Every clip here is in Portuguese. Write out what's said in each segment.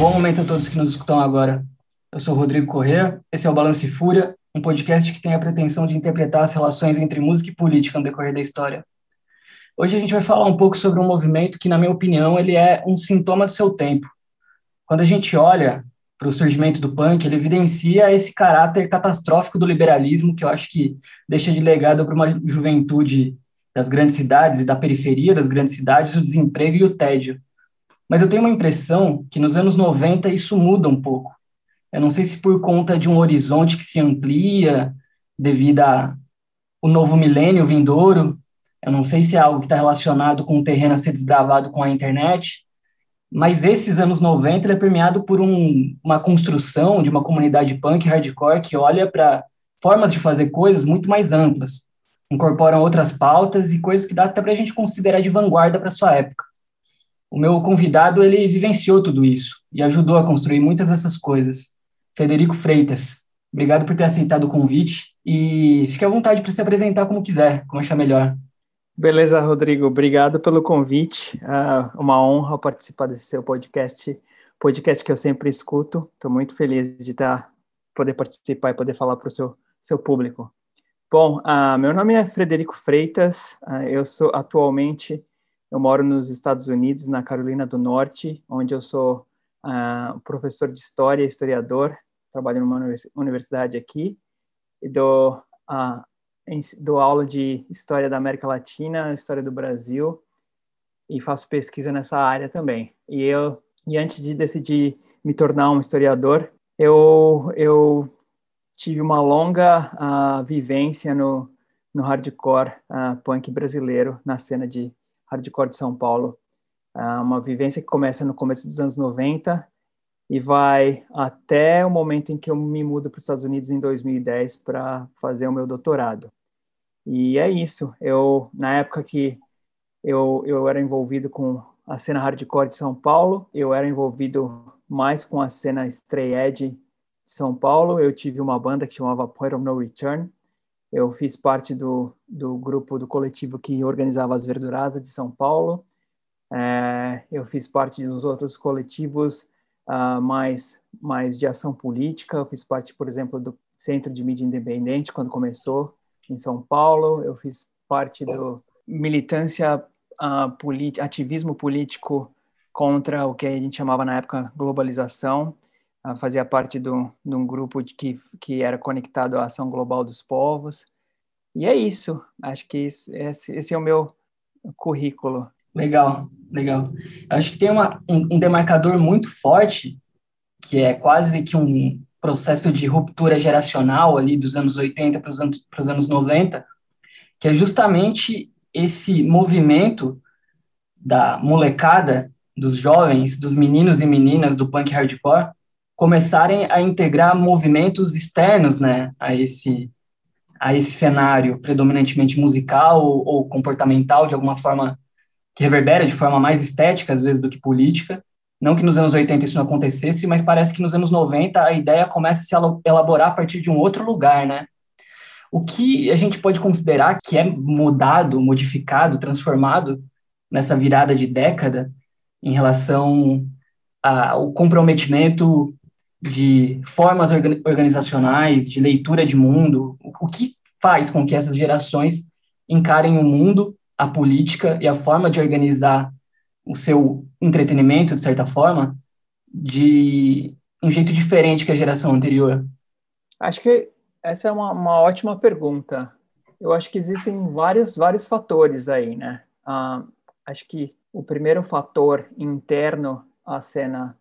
Bom momento a todos que nos escutam agora. Eu sou Rodrigo Corrêa, esse é o Balance Fúria, um podcast que tem a pretensão de interpretar as relações entre música e política no decorrer da história. Hoje a gente vai falar um pouco sobre um movimento que, na minha opinião, ele é um sintoma do seu tempo. Quando a gente olha para o surgimento do punk, ele evidencia esse caráter catastrófico do liberalismo que eu acho que deixa de legado para uma juventude das grandes cidades e da periferia das grandes cidades o desemprego e o tédio. Mas eu tenho uma impressão que nos anos 90 isso muda um pouco. Eu não sei se por conta de um horizonte que se amplia devido ao novo milênio vindouro, eu não sei se é algo que está relacionado com o terreno a ser desbravado com a internet, mas esses anos 90 ele é permeado por um, uma construção de uma comunidade punk hardcore que olha para formas de fazer coisas muito mais amplas, incorporam outras pautas e coisas que dá até para a gente considerar de vanguarda para sua época. O meu convidado ele vivenciou tudo isso e ajudou a construir muitas dessas coisas. Federico Freitas, obrigado por ter aceitado o convite e fique à vontade para se apresentar como quiser, como achar melhor. Beleza, Rodrigo. Obrigado pelo convite. É uma honra participar desse seu podcast, podcast que eu sempre escuto. Estou muito feliz de estar, tá, poder participar e poder falar para o seu, seu público. Bom, uh, meu nome é Frederico Freitas. Uh, eu sou atualmente, eu moro nos Estados Unidos, na Carolina do Norte, onde eu sou uh, professor de história, historiador. Trabalho numa universidade aqui e dou dou aula de História da América Latina, História do Brasil, e faço pesquisa nessa área também. E eu e antes de decidir me tornar um historiador, eu eu tive uma longa uh, vivência no no hardcore uh, punk brasileiro, na cena de hardcore de São Paulo. Uh, uma vivência que começa no começo dos anos 90 e vai até o momento em que eu me mudo para os Estados Unidos em 2010 para fazer o meu doutorado. E é isso. Eu na época que eu, eu era envolvido com a cena hardcore de São Paulo, eu era envolvido mais com a cena Stray Edge de São Paulo. Eu tive uma banda que chamava Point of No Return. Eu fiz parte do, do grupo do coletivo que organizava as Verduradas de São Paulo. É, eu fiz parte dos outros coletivos uh, mais, mais de ação política. Eu fiz parte, por exemplo, do Centro de Mídia Independente, quando começou em São Paulo. Eu fiz parte do militância, uh, ativismo político contra o que a gente chamava na época globalização. Fazia parte do, de um grupo de que, que era conectado à ação global dos povos. E é isso. Acho que isso, esse, esse é o meu currículo. Legal, legal. Acho que tem uma, um, um, demarcador muito forte, que é quase que um processo de ruptura geracional ali dos anos 80 para os anos, para os anos 90, que é justamente esse movimento da molecada, dos jovens, dos meninos e meninas do punk hardcore, começarem a integrar movimentos externos né, a, esse, a esse cenário predominantemente musical ou, ou comportamental, de alguma forma que reverbera de forma mais estética, às vezes, do que política. Não que nos anos 80 isso não acontecesse, mas parece que nos anos 90 a ideia começa a se elaborar a partir de um outro lugar, né? O que a gente pode considerar que é mudado, modificado, transformado nessa virada de década em relação ao comprometimento de formas organizacionais, de leitura de mundo, o que faz com que essas gerações encarem o mundo a política e a forma de organizar o seu entretenimento, de certa forma, de um jeito diferente que a geração anterior? Acho que essa é uma, uma ótima pergunta. Eu acho que existem vários, vários fatores aí, né? Uh, acho que o primeiro fator interno à cena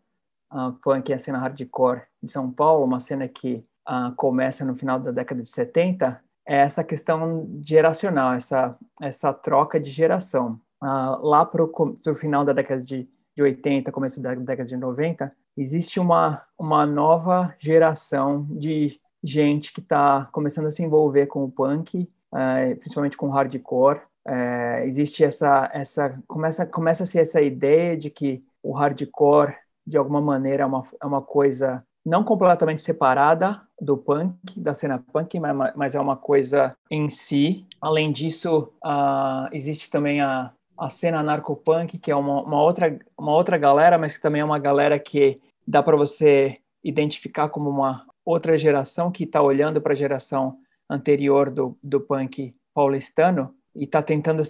uh, punk, a cena hardcore de São Paulo, uma cena que uh, começa no final da década de 70, é essa questão geracional, essa, essa troca de geração. Uh, lá para o final da década de, de 80, começo da década de 90, existe uma, uma nova geração de gente que está começando a se envolver com o punk, uh, principalmente com o hardcore. Uh, existe essa, essa começa, começa a ser essa ideia de que o hardcore, de alguma maneira, é uma, é uma coisa não completamente separada do punk, da cena punk, mas é uma coisa em si. Além disso, uh, existe também a, a cena narcopunk, que é uma, uma, outra, uma outra galera, mas que também é uma galera que dá para você identificar como uma outra geração que está olhando para a geração anterior do, do punk paulistano e está tentando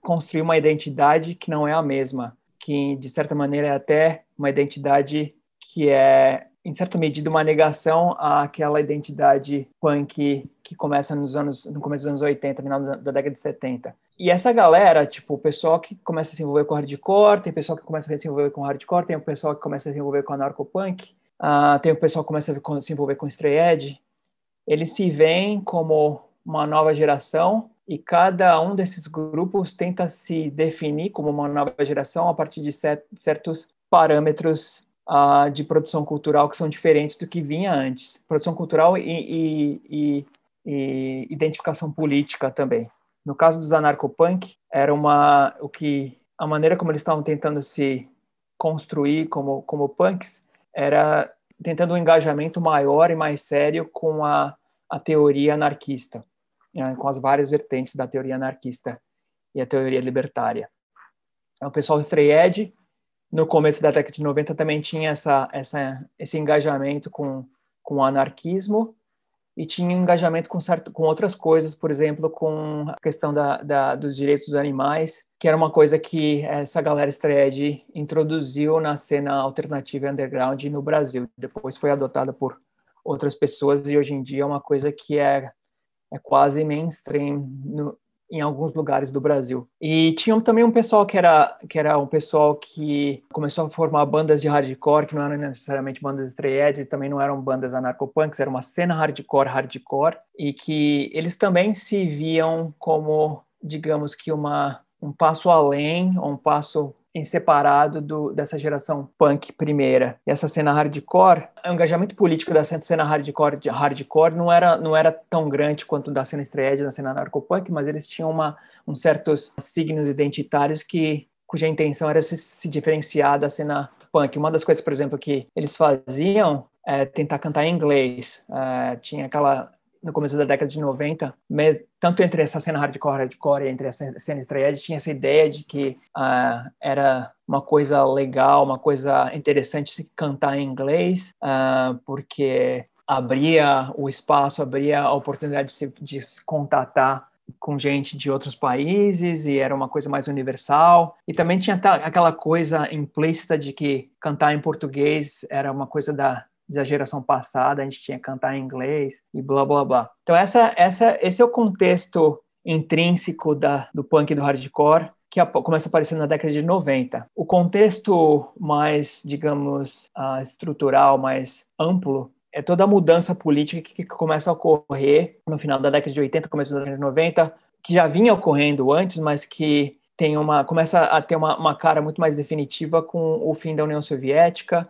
construir uma identidade que não é a mesma, que de certa maneira é até uma identidade que é em certa medida uma negação àquela identidade punk que começa nos anos no começo dos anos 80, final da, da década de 70. E essa galera, tipo, o pessoal que começa a se envolver com hardcore, tem pessoal que começa a se envolver com hardcore, tem o pessoal que começa a se envolver com anarcopunk, uh, tem o pessoal que começa a se envolver com stray edge. Eles se veem como uma nova geração e cada um desses grupos tenta se definir como uma nova geração a partir de certos parâmetros uh, de produção cultural que são diferentes do que vinha antes. Produção cultural e, e, e, e identificação política também. No caso dos anarcopunk, era uma o que a maneira como eles estavam tentando se construir como como punks era tentando um engajamento maior e mais sério com a, a teoria anarquista, com as várias vertentes da teoria anarquista e a teoria libertária. O pessoal Edge no começo da década de 90 também tinha essa, essa, esse engajamento com, com o anarquismo e tinha engajamento com, certo, com outras coisas, por exemplo, com a questão da, da, dos direitos dos animais, que era uma coisa que essa galera Stred introduziu na cena alternativa underground no Brasil. Depois foi adotada por outras pessoas e hoje em dia é uma coisa que é, é quase mainstream no, em alguns lugares do Brasil. E tinha também um pessoal que era que era um pessoal que começou a formar bandas de hardcore, que não eram necessariamente bandas estreetes, e também não eram bandas anarcopunks, era uma cena hardcore, hardcore, e que eles também se viam como, digamos que uma um passo além, um passo em separado do, dessa geração punk primeira. E essa cena hardcore, o engajamento político da cena hardcore, de hardcore não era não era tão grande quanto da cena estreia da cena narcopunk, mas eles tinham uma um certos signos identitários que cuja intenção era se, se diferenciar da cena punk. Uma das coisas, por exemplo, que eles faziam é tentar cantar em inglês. É, tinha aquela no começo da década de 90, tanto entre essa cena hardcore, hardcore e entre essa cena estreia, tinha essa ideia de que uh, era uma coisa legal, uma coisa interessante se cantar em inglês, uh, porque abria o espaço, abria a oportunidade de se, de se contatar com gente de outros países e era uma coisa mais universal. E também tinha aquela coisa implícita de que cantar em português era uma coisa da da geração passada, a gente tinha que cantar em inglês e blá blá blá. Então essa, essa, esse é o contexto intrínseco da, do punk e do hardcore que começa a aparecer na década de 90. O contexto mais, digamos, uh, estrutural, mais amplo, é toda a mudança política que, que começa a ocorrer no final da década de 80, começo da década de 90, que já vinha ocorrendo antes, mas que tem uma começa a ter uma, uma cara muito mais definitiva com o fim da União Soviética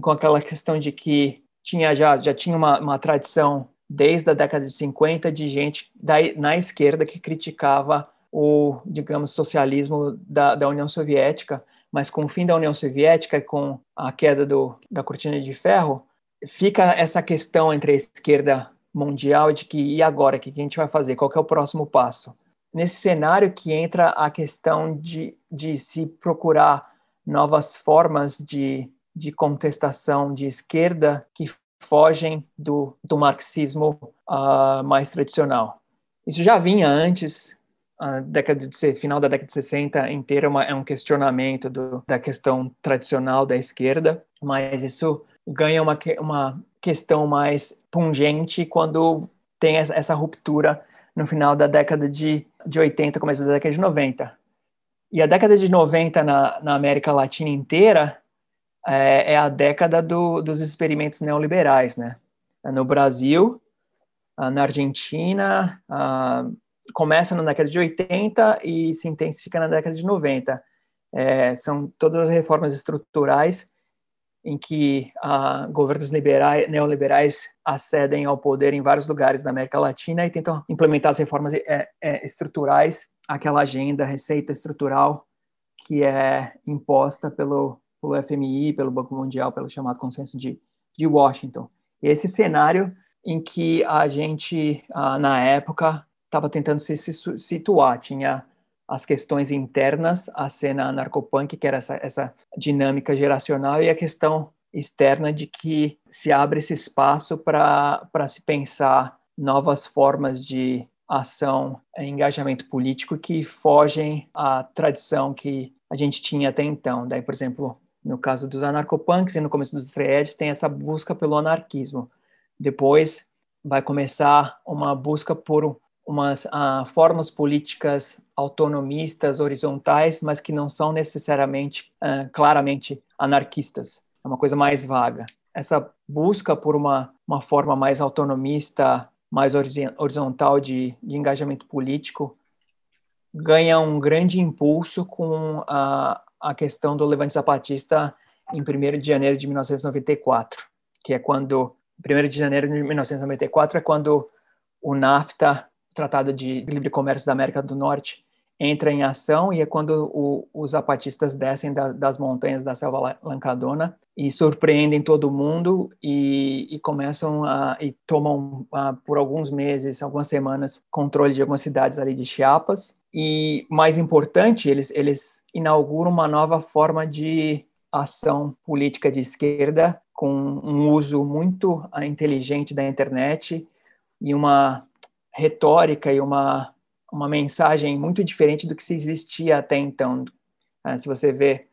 com aquela questão de que tinha já, já tinha uma, uma tradição desde a década de 50 de gente da, na esquerda que criticava o, digamos, socialismo da, da União Soviética, mas com o fim da União Soviética e com a queda do, da cortina de ferro, fica essa questão entre a esquerda mundial de que e agora, o que a gente vai fazer? Qual é o próximo passo? Nesse cenário que entra a questão de, de se procurar novas formas de de contestação de esquerda que fogem do, do marxismo uh, mais tradicional. Isso já vinha antes, a década de final da década de 60 inteira uma, é um questionamento do, da questão tradicional da esquerda, mas isso ganha uma, uma questão mais pungente quando tem essa ruptura no final da década de, de 80, começo da década de 90. E a década de 90 na, na América Latina inteira é, é a década do, dos experimentos neoliberais, né? No Brasil, na Argentina, começa na década de 80 e se intensifica na década de 90. É, são todas as reformas estruturais em que governos liberais, neoliberais acedem ao poder em vários lugares da América Latina e tentam implementar as reformas é, é, estruturais, aquela agenda, receita estrutural que é imposta pelo pelo FMI, pelo Banco Mundial, pelo chamado consenso de, de Washington. Esse cenário em que a gente, ah, na época, estava tentando se, situar, tinha as questões internas, a cena narcopunk, que era essa, essa dinâmica geracional, e a questão externa de que se abre esse espaço para se pensar novas formas de ação, engajamento político que fogem à tradição que a gente tinha até então. Daí, por exemplo, no caso dos anarcopunks e no começo dos threads, tem essa busca pelo anarquismo. Depois vai começar uma busca por umas uh, formas políticas autonomistas, horizontais, mas que não são necessariamente uh, claramente anarquistas. É uma coisa mais vaga. Essa busca por uma, uma forma mais autonomista, mais horizontal de, de engajamento político ganha um grande impulso com a, a questão do levante zapatista em 1 de janeiro de 1994, que é quando 1 de janeiro de 1994 é quando o NAFTA, Tratado de Livre Comércio da América do Norte, entra em ação e é quando o, os zapatistas descem da, das montanhas da selva lancadona e surpreendem todo mundo e, e começam a e tomam a, por alguns meses, algumas semanas, controle de algumas cidades ali de Chiapas e mais importante, eles eles inauguram uma nova forma de ação política de esquerda com um uso muito ah, inteligente da internet e uma retórica e uma uma mensagem muito diferente do que se existia até então. Ah, se você vê,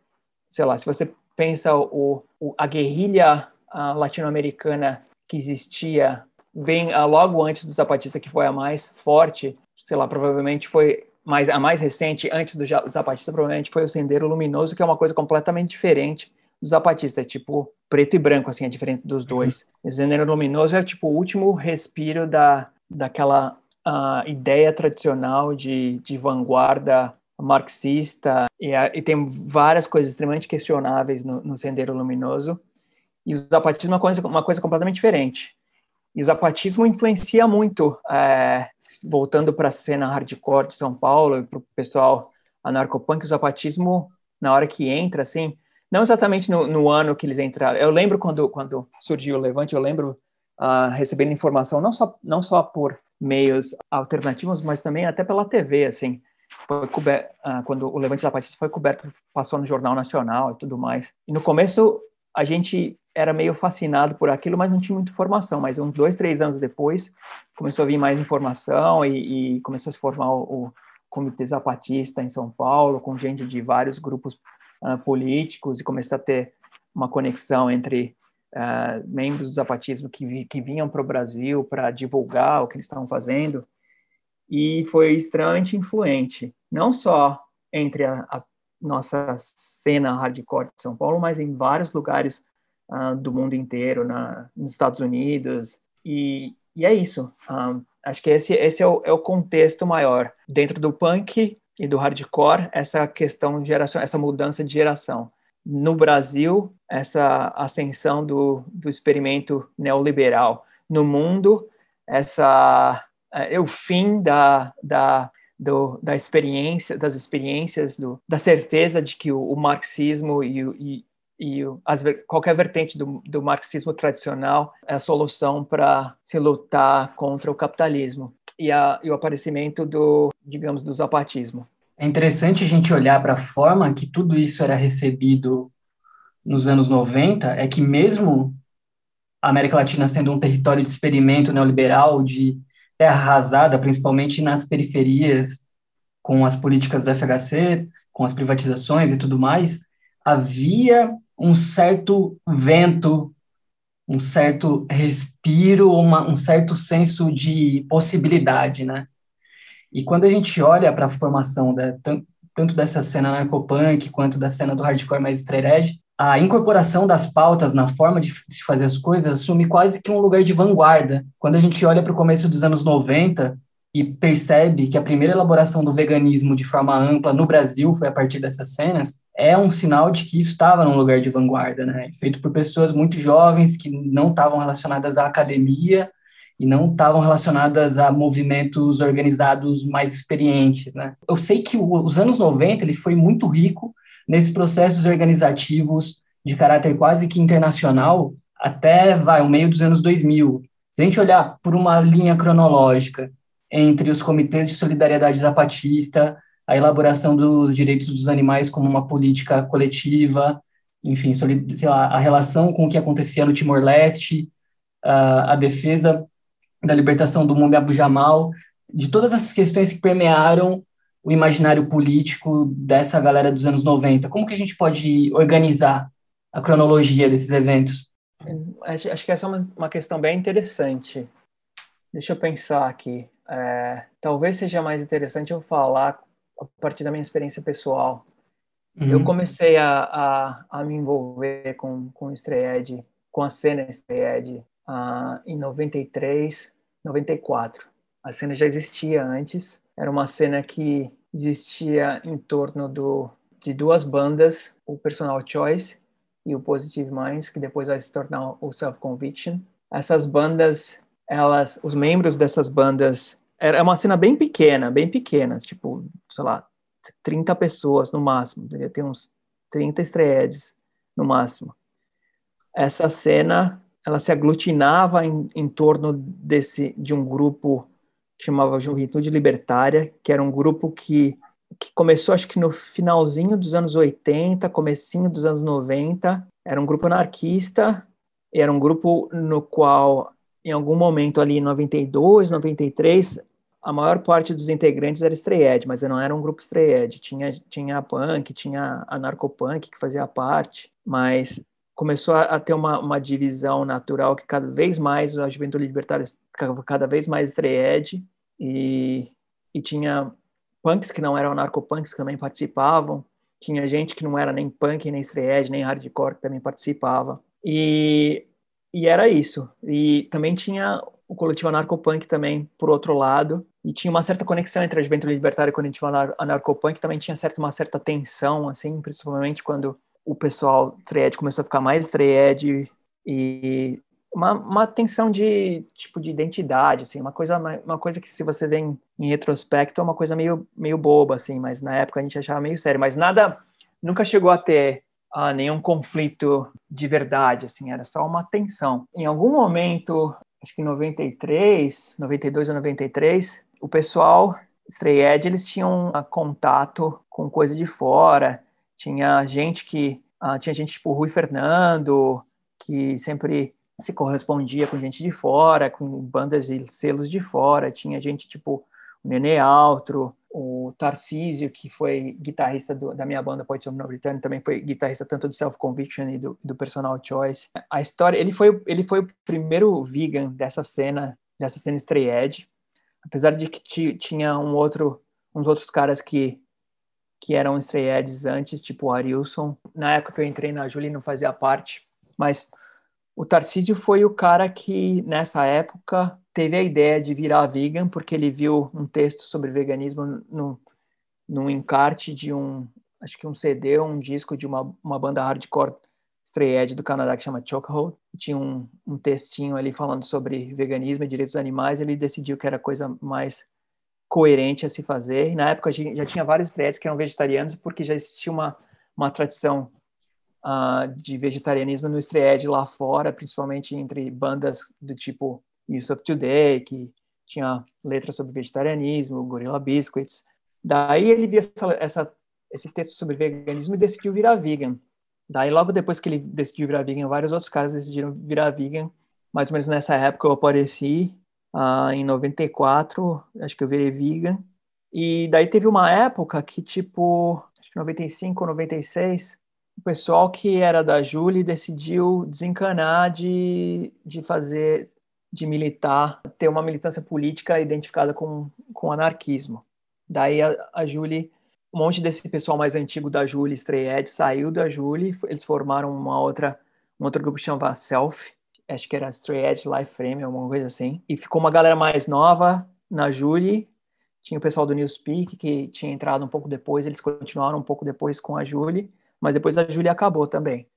sei lá, se você pensa o, o a guerrilha latino-americana que existia bem logo antes do Zapatista, que foi a mais forte, sei lá, provavelmente foi mais a mais recente antes do Zapatista, provavelmente foi o Sendero Luminoso, que é uma coisa completamente diferente do Zapatista, é tipo preto e branco, assim, a diferença dos uhum. dois. Uhum. O Sendero Luminoso é tipo o último respiro da daquela a ideia tradicional de, de vanguarda marxista e, e, tem várias coisas extremamente questionáveis no, no Sendero Luminoso e o zapatismo é uma coisa, uma coisa completamente diferente. E o zapatismo influencia muito, é, voltando para a cena hardcore de São Paulo para o pessoal anarcopunk, o zapatismo, na hora que entra, assim, não exatamente no, no, ano que eles entraram. Eu lembro quando, quando surgiu o Levante, eu lembro uh, recebendo informação, não só, não só por meios alternativos, mas também até pela TV, assim. Foi uh, quando o Levante Zapatista foi coberto, passou no Jornal Nacional e tudo mais. E no começo a gente era meio fascinado por aquilo, mas não tinha muita informação. Mas uns dois, três anos depois, começou a vir mais informação e, e começou a se formar o, o, Comitê Zapatista em São Paulo, com gente de vários grupos uh, políticos, e começou a ter uma conexão entre uh, membros do zapatismo que, vi, que vinham para o Brasil para divulgar o que eles estavam fazendo, e foi extremamente influente, não só entre a, a nossa cena hardcore de São Paulo, mas em vários lugares uh, do mundo inteiro, na, nos Estados Unidos, e, e é isso. Um, acho que esse, esse é, o, é o contexto maior. Dentro do punk e do hardcore, essa questão de geração, essa mudança de geração no Brasil essa ascensão do, do experimento neoliberal. No mundo, essa é, o fim da, da, do, da experiência, das experiências, do, da certeza de que o, o marxismo e, e, e as, qualquer vertente do, do marxismo tradicional é a solução para se lutar contra o capitalismo e, a, e o aparecimento do, digamos, do zapatismo. É interessante a gente olhar para a forma que tudo isso era recebido nos anos 90, é que mesmo a América Latina sendo um território de experimento neoliberal, de terra arrasada, principalmente nas periferias, com as políticas do FHC, com as privatizações e tudo mais, havia um certo vento, um certo respiro, uma, um certo senso de possibilidade, né? E quando a gente olha para a formação da, tanto dessa cena narcopunk quanto da cena do hardcore mais straight a incorporação das pautas na forma de se fazer as coisas assume quase que um lugar de vanguarda. Quando a gente olha para o começo dos anos 90 e percebe que a primeira elaboração do veganismo de forma ampla no Brasil foi a partir dessas cenas, é um sinal de que isso estava num lugar de vanguarda, né? Feito por pessoas muito jovens que não estavam relacionadas à academia e não estavam relacionadas a movimentos organizados mais experientes, né? Eu sei que os anos 90 ele foi muito rico nesses processos organizativos de caráter quase que internacional até vai o meio dos anos 2000. Se a gente olhar por uma linha cronológica entre os comitês de solidariedade zapatista, a elaboração dos direitos dos animais como uma política coletiva enfim, sei lá, a relação com o que acontecia no Timor-Leste, a, a defesa da libertação do Mumbi Abu Jamal, de todas essas questões que permearam o imaginário político dessa galera dos anos 90. Como que a gente pode organizar a cronologia desses eventos? Acho, acho que essa é uma, uma questão bem interessante. Deixa eu pensar aqui. É, talvez seja mais interessante eu falar a partir da minha experiência pessoal. Uhum. Eu comecei a, a, a, me envolver com, com o Stray com a cena Stray uh, em 93, 94. A cena já existia antes. Era uma cena que existia em torno do, de duas bandas, o Personal Choice e o Positive Minds, que depois vai se tornar o Self Conviction. Essas bandas, elas, os membros dessas bandas, era uma cena bem pequena, bem pequena, tipo, sei lá, 30 pessoas no máximo, devia ter uns 30 estreedes no máximo. Essa cena, ela se aglutinava em, em torno desse de um grupo que chamava Juventude Libertária, que era um grupo que, que começou acho que no finalzinho dos anos 80, comecinho dos anos 90, era um grupo anarquista, era um grupo no qual em algum momento ali em 92, 93, a maior parte dos integrantes era Stray mas não era um grupo Stray Tinha, tinha a punk, tinha a narcopunk que fazia parte, mas começou a, a ter uma, uma, divisão natural que cada vez mais a juventude libertária cada vez mais Stray e, e tinha punks que não eram narcopunks que também participavam, tinha gente que não era nem punk, nem Stray nem hardcore que também participava. E, e era isso. E também tinha o coletivo anarcopunk também, por outro lado, e tinha uma certa conexão entre a juventude libertária e o coletivo anarcopunk, também tinha certa, uma certa tensão, assim, principalmente quando o pessoal tried começou a ficar mais tried e uma, uma tensão de tipo de identidade, assim, uma coisa, uma coisa que se você vê em, em retrospecto é uma coisa meio, meio boba, assim, mas na época a gente achava meio sério, mas nada, nunca chegou a ter ah, nenhum conflito de verdade, assim, era só uma tensão. Em algum momento acho que em 93, 92 ou 93, o pessoal Stray Edge, eles tinham uh, contato com coisa de fora, tinha gente que, uh, tinha gente tipo Rui Fernando, que sempre se correspondia com gente de fora, com bandas e selos de fora, tinha gente tipo Nenê Altro, o Tarcísio, que foi guitarrista do, da minha banda Poets of No Return, também foi guitarrista tanto do Self Conviction e do, do Personal Choice. A história, ele foi, ele foi o primeiro vegan dessa cena, dessa cena Edge, apesar de que tinha um outro, uns outros caras que que eram Stray Edges antes, tipo o Arilson. Na época que eu entrei na Julie não fazia parte, mas o Tarcísio foi o cara que, nessa época, teve a ideia de virar vegan, porque ele viu um texto sobre veganismo no, num encarte de um, acho que um CD, um disco de uma, uma banda hardcore stray do Canadá que chama Chokehold. Tinha um, um textinho ali falando sobre veganismo e direitos animais. Ele decidiu que era a coisa mais coerente a se fazer. E na época já tinha vários stray que eram vegetarianos, porque já existia uma, uma tradição uh, de vegetarianismo no stray lá fora, principalmente entre bandas do tipo Use of Today, que tinha letras sobre vegetarianismo, Gorilla Biscuits. Daí ele viu essa, essa, esse texto sobre veganismo e decidiu virar vegan. Daí logo depois que ele decidiu virar vegan, vários outros caras decidiram virar vegan. Mais ou menos nessa época eu apareci, uh, em 94, acho que eu virei vegan. E daí teve uma época que, tipo, acho que 95 ou 96, o pessoal que era da Julie decidiu desencanar de, de fazer, de militar, ter uma militância política identificada com, com anarquismo. Daí a, a Julie, um monte desse pessoal mais antigo da Julie, Stray Edge, saiu da Julie, eles formaram uma outra, um outro grupo que chamava Self, acho que era Stray Edge Life Frame, alguma coisa assim, e ficou uma galera mais nova na Julie, tinha o pessoal do Newspeak que tinha entrado um pouco depois, eles continuaram um pouco depois com a Julie, mas depois a Júlia acabou também.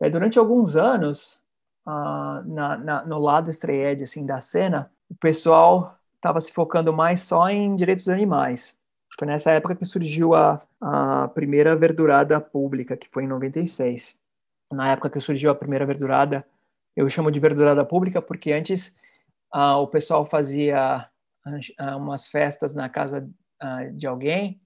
É, durante alguns anos, uh, na, na, no lado estreed assim da cena, o pessoal estava se focando mais só em direitos dos animais. Foi nessa época que surgiu a, a primeira verdurada pública, que foi em 96. Na época que surgiu a primeira verdurada, eu chamo de verdurada pública porque antes uh, o pessoal fazia uh, umas festas na casa de alguém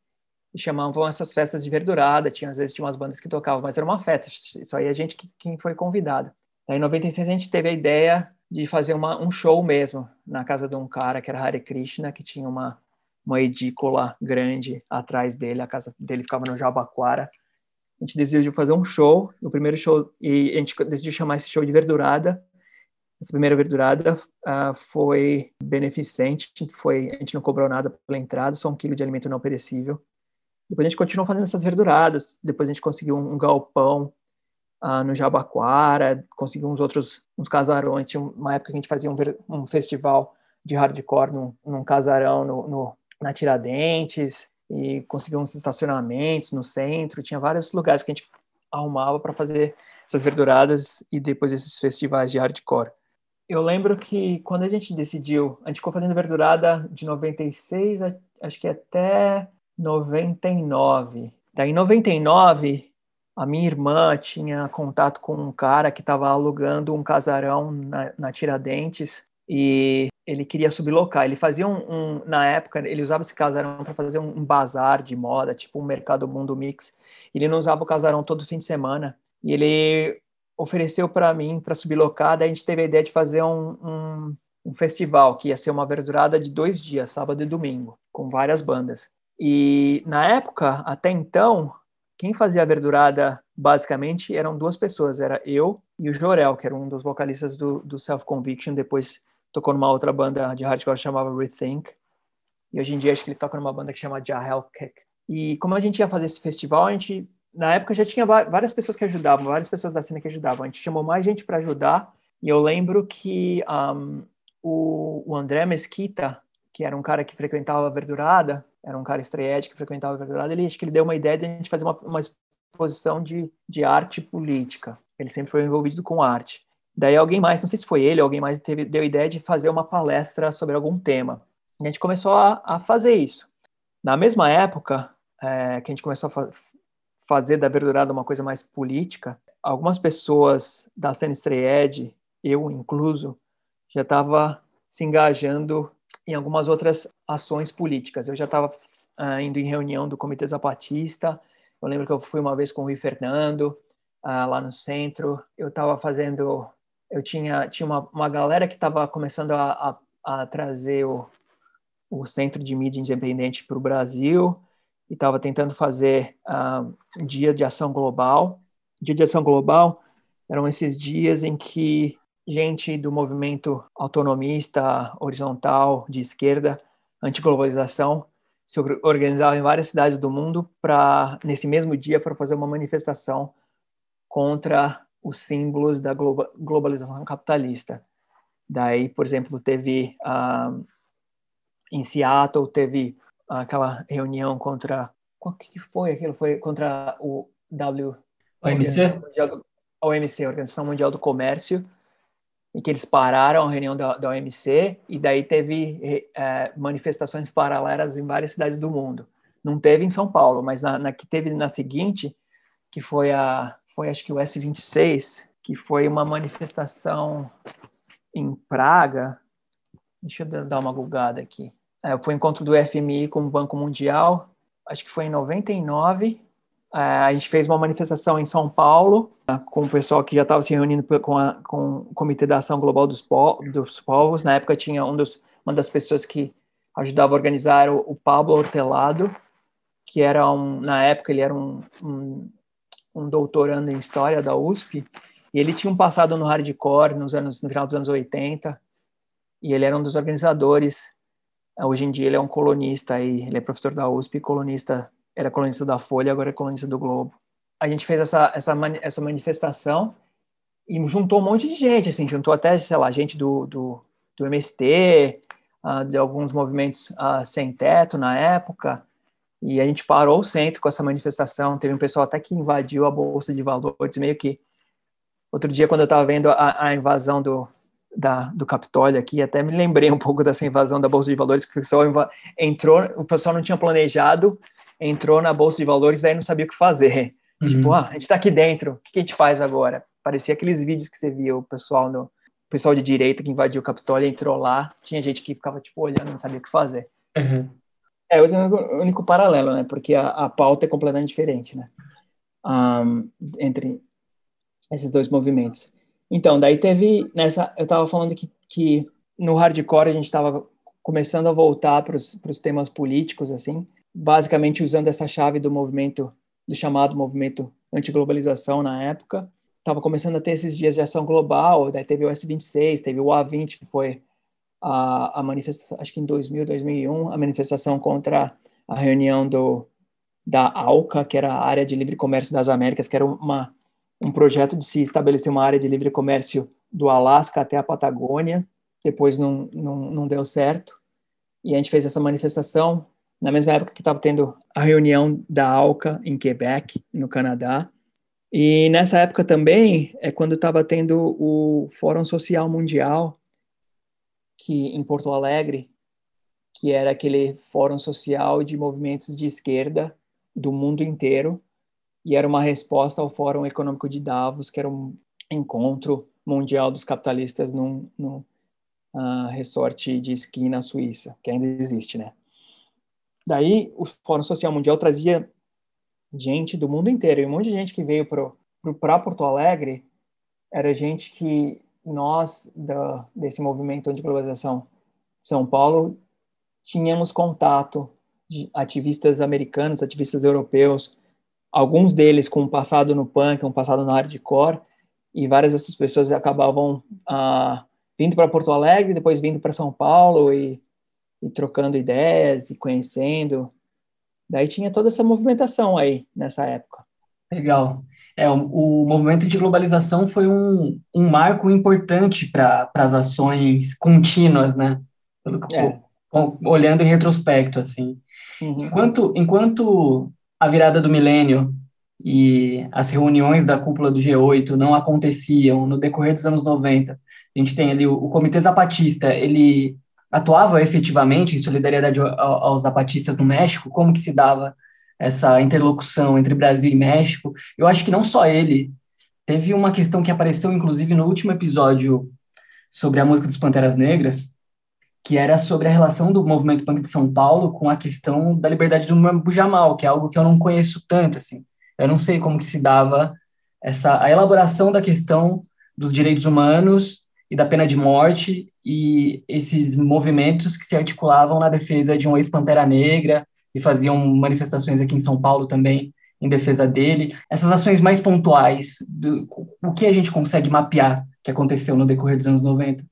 chamavam essas festas de verdurada, tinha, às vezes tinha umas bandas que tocavam, mas era uma festa, só aí a gente que, quem foi convidado. Daí em 96 a gente teve a ideia de fazer uma, um show mesmo na casa de um cara que era Hare Krishna, que tinha uma, uma edícula grande atrás dele, a casa dele ficava no Jabaquara. A gente decidiu fazer um show, o primeiro show, e a gente decidiu chamar esse show de Verdurada. Essa primeira verdurada uh, foi beneficente, foi, a gente não cobrou nada pela entrada, só um quilo de alimento não perecível. Depois a gente continuou fazendo essas verduradas, depois a gente conseguiu um, galpão uh, no Jabaquara, conseguiu uns outros uns casarões. Tinha uma época que a gente fazia um, um festival de hardcore num, num casarão no, no, na Tiradentes e conseguiu uns estacionamentos no centro. Tinha vários lugares que a gente arrumava para fazer essas verduradas e depois esses festivais de hardcore. Eu lembro que quando a gente decidiu, a gente ficou fazendo verdurada de 96, acho que até 99. Daí em 99, a minha irmã tinha contato com um cara que estava alugando um casarão na, na, Tiradentes e ele queria sublocar. Ele fazia um, um na época, ele usava esse casarão para fazer um, um, bazar de moda, tipo um mercado mundo mix. Ele não usava o casarão todo fim de semana e ele ofereceu para mim para sublocar. Daí a gente teve a ideia de fazer um, um festival que ia ser uma verdurada de dois dias, sábado e domingo, com várias bandas. E na época, até então, quem fazia a verdurada basicamente eram duas pessoas, era eu e o Jorel, que era um dos vocalistas do, do Self Conviction, depois tocou numa outra banda de hardcore que chamava Rethink. E hoje em dia acho que ele toca numa banda que chama Jahel Kick. E como a gente ia fazer esse festival, a gente na época já tinha várias pessoas que ajudavam, várias pessoas da cena que ajudavam. A gente chamou mais gente para ajudar. E eu lembro que um, o, o André Mesquita, que era um cara que frequentava a verdurada, era um cara estreante que frequentava a Verdurada, ele acho que ele deu uma ideia de a gente fazer uma, uma exposição de, de arte política. Ele sempre foi envolvido com arte. Daí alguém mais, não sei se foi ele, alguém mais teve, deu a ideia de fazer uma palestra sobre algum tema. E a gente começou a, a fazer isso. Na mesma época é, que a gente começou a fa fazer da Verdurada uma coisa mais política, algumas pessoas da cena Estreed, eu incluso, já estava se engajando em algumas outras ações políticas. Eu já estava uh, ah, indo em reunião do Comitê Zapatista. Eu lembro que eu fui uma vez com o Rui Fernando uh, lá no centro. Eu estava fazendo, eu tinha tinha uma, uma galera que estava começando a, a, a, trazer o, o Centro de Mídia Independente para o Brasil e estava tentando fazer uh, dia de ação global. Dia de ação global eram esses dias em que gente do movimento autonomista, horizontal, de esquerda, antiglobalização, se organizava em várias cidades do mundo para nesse mesmo dia para fazer uma manifestação contra os símbolos da globalização capitalista. Daí, por exemplo, teve uh, em Seattle teve aquela reunião contra o que foi aquilo? Foi contra o W OMC, OMC, Organização Mundial do Comércio, em que eles pararam a reunião da, da OMC e daí teve é, manifestações paralelas em várias cidades do mundo. Não teve em São Paulo, mas na, na que teve na seguinte, que foi a foi acho que o S26, que foi uma manifestação em Praga. Deixa eu dar uma gulgada aqui. É, foi o encontro do FMI com o Banco Mundial, acho que foi em 99, é, a gente fez uma manifestação em São Paulo né, com o pessoal que já estava se reunindo com, a, com o Comitê da Ação Global dos, po dos Povos. Na época tinha um dos, uma das pessoas que ajudava a organizar o, o Pablo Hortelado, que era um, na época ele era um, um, um, doutorando em História da USP, e ele tinha um passado no hardcore nos anos, no final dos anos 80, e ele era um dos organizadores. Hoje em dia ele é um colunista, e ele é professor da USP, colunista era colunista da Folha, agora é colunista do Globo. A gente fez essa, essa, essa manifestação e juntou um monte de gente, assim, juntou até, sei lá, gente do, do, do MST, uh, ah, de alguns movimentos uh, sem teto na época, e a gente parou o centro com essa manifestação, teve um pessoal até que invadiu a Bolsa de Valores, meio que... Outro dia, quando eu estava vendo a, a invasão do, da, do Capitólio aqui, até me lembrei um pouco dessa invasão da Bolsa de Valores, que o pessoal entrou, o pessoal não tinha planejado, entrou na bolsa de valores e aí não sabia o que fazer. Uhum. Tipo, ah, a gente está aqui dentro, o que, que, a gente faz agora? Parecia aqueles vídeos que você via o pessoal no o pessoal de direita que invadiu o Capitólio entrou lá, tinha gente que ficava tipo olhando, não sabia o que fazer. Uhum. É, esse é o único paralelo, né? Porque a, a pauta é completamente diferente, né? Um, entre esses dois movimentos. Então, daí teve nessa, eu estava falando que, que no hardcore a gente estava começando a voltar para os temas políticos, assim, basicamente usando essa chave do movimento, do chamado movimento antiglobalização na época. Estava começando a ter esses dias de ação global, daí teve o S26, teve o A20, que foi a, a manifestação, acho que em 2000, 2001, a manifestação contra a reunião do, da ALCA, que era a Área de Livre Comércio das Américas, que era uma, um projeto de se estabelecer uma área de livre comércio do Alasca até a Patagônia. Depois não, não, não deu certo. E a gente fez essa manifestação na mesma época que estava tendo a reunião da ALCA em Quebec, no Canadá. E nessa época também é quando estava tendo o Fórum Social Mundial, que em Porto Alegre, que era aquele fórum social de movimentos de esquerda do mundo inteiro, e era uma resposta ao Fórum Econômico de Davos, que era um encontro mundial dos capitalistas num, num uh, resort de esqui na Suíça, que ainda existe, né? Daí o Fórum Social Mundial trazia gente do mundo inteiro, e um monte de gente que veio para Porto Alegre era gente que nós, da, desse movimento anti-globalização São Paulo, tínhamos contato de ativistas americanos, ativistas europeus, alguns deles com um passado no punk, um passado no hardcore, e várias dessas pessoas acabavam ah, vindo para Porto Alegre, depois vindo para São Paulo e, e trocando ideias e conhecendo. Daí tinha toda essa movimentação aí nessa época. Legal. É, o, o movimento de globalização foi um, um marco importante para as ações contínuas, né? Pelo, é. Olhando em retrospecto, assim. Uhum. Enquanto, enquanto a virada do milênio e as reuniões da cúpula do G8 não aconteciam no decorrer dos anos 90. A gente tem ali o, o Comitê Zapatista, ele atuava efetivamente em solidariedade aos zapatistas no México? Como que se dava essa interlocução entre Brasil e México? Eu acho que não só ele. Teve uma questão que apareceu, inclusive, no último episódio sobre a música dos Panteras Negras, que era sobre a relação do movimento punk de São Paulo com a questão da liberdade do Mambu Jamal, que é algo que eu não conheço tanto, assim. Eu não sei como que se dava essa a elaboração da questão dos direitos humanos e da pena de morte e esses movimentos que se articulavam na defesa de um ex-pantera negra e faziam manifestações aqui em São Paulo também em defesa dele. Essas ações mais pontuais, do, o que a gente consegue mapear que aconteceu no decorrer dos anos 90?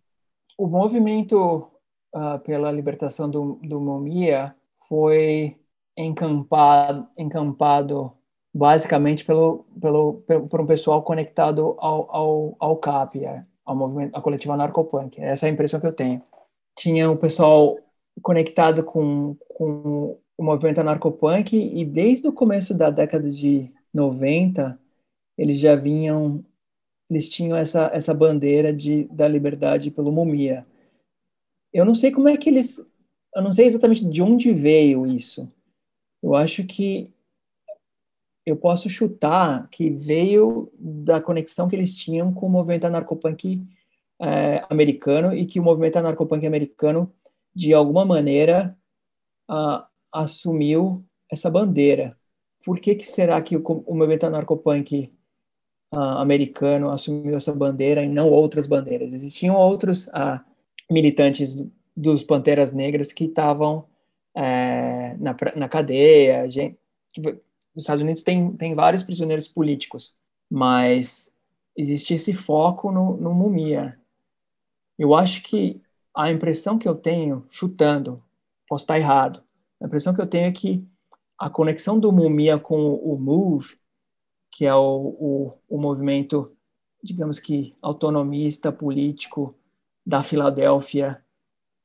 O movimento uh, pela libertação do, do Momia foi encampado, encampado basicamente pelo, pelo, pelo, por um pessoal conectado ao, ao, ao CAP, ao movimento, à coletiva narcopunk. Essa é a impressão que eu tenho. Tinha o pessoal conectado com, com o movimento anarcopunk e desde o começo da década de 90 eles já vinham eles tinham essa essa bandeira de da liberdade pelo mumia eu não sei como é que eles. Eu não sei exatamente de onde veio isso. Eu acho que eu posso chutar que veio da conexão que eles tinham com o movimento anarcopunk é, americano e que o movimento anarcopunk americano, de alguma maneira, assumiu essa bandeira. Por que, que será que o, o movimento anarcopunk americano assumiu essa bandeira e não outras bandeiras? Existiam outros militantes dos Panteras Negras que estavam é, na, na cadeia. Gente, os Estados Unidos tem, tem vários prisioneiros políticos, mas existe esse foco no, no Mumia. Eu acho que a impressão que eu tenho, chutando, posso estar errado, a impressão que eu tenho é que a conexão do Mumia com o MOVE, que é o, o, o movimento, digamos que autonomista político da Filadélfia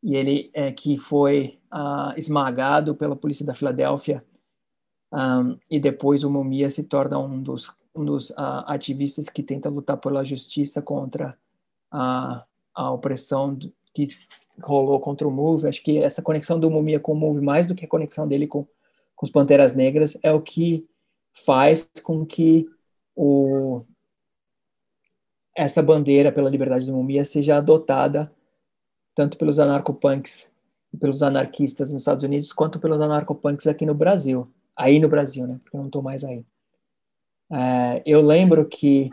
e ele é, que foi uh, esmagado pela polícia da Filadélfia um, e depois o Mumia se torna um dos, um dos uh, ativistas que tenta lutar pela justiça contra a, a opressão que rolou contra o Move. Acho que essa conexão do Mumia com o Move, mais do que a conexão dele com, com os Panteras Negras, é o que faz com que o, essa bandeira pela liberdade do Mumia seja adotada tanto pelos anarcopunks pelos anarquistas nos Estados Unidos, quanto pelos anarcopunks aqui no Brasil. Aí no Brasil, né? Porque eu não estou mais aí. É, eu lembro que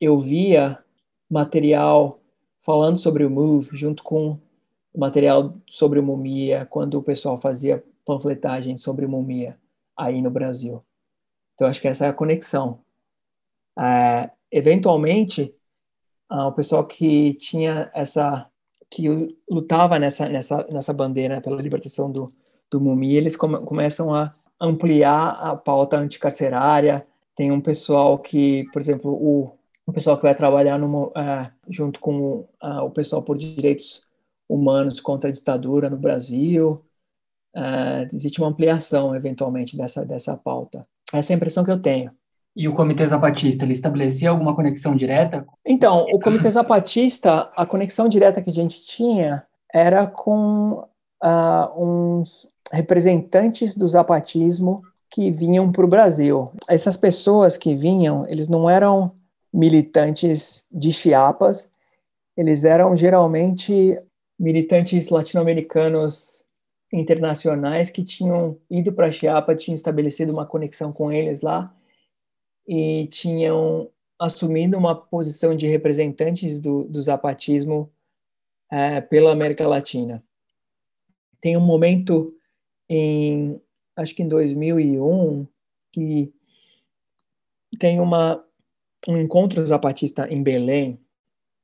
eu via material falando sobre o Move junto com material sobre o Mumia, quando o pessoal fazia panfletagem sobre o Mumia aí no Brasil. Então, acho que essa é a conexão. É, eventualmente, ah, o pessoal que tinha essa que lutava nessa nessa nessa bandeira pela libertação do do Mumi, eles come, começam a ampliar a pauta anticarcerária. Tem um pessoal que, por exemplo, o, o pessoal que vai trabalhar no, uh, junto com uh, o pessoal por direitos humanos contra a ditadura no Brasil. Uh, existe uma ampliação, eventualmente, dessa, dessa pauta. Essa é a impressão que eu tenho. E o Comitê Zapatista, ele estabelecia alguma conexão direta? Então, o Comitê Zapatista, a conexão direta que a gente tinha era com uh, uns representantes do zapatismo que vinham para o Brasil. Essas pessoas que vinham, eles não eram militantes de Chiapas, eles eram geralmente militantes latino-americanos internacionais que tinham ido para Chiapas, tinham estabelecido uma conexão com eles lá e tinham assumido uma posição de representantes do, do zapatismo é, pela América Latina. Tem um momento em, acho que em 2001, que tem uma, um encontro zapatista em Belém,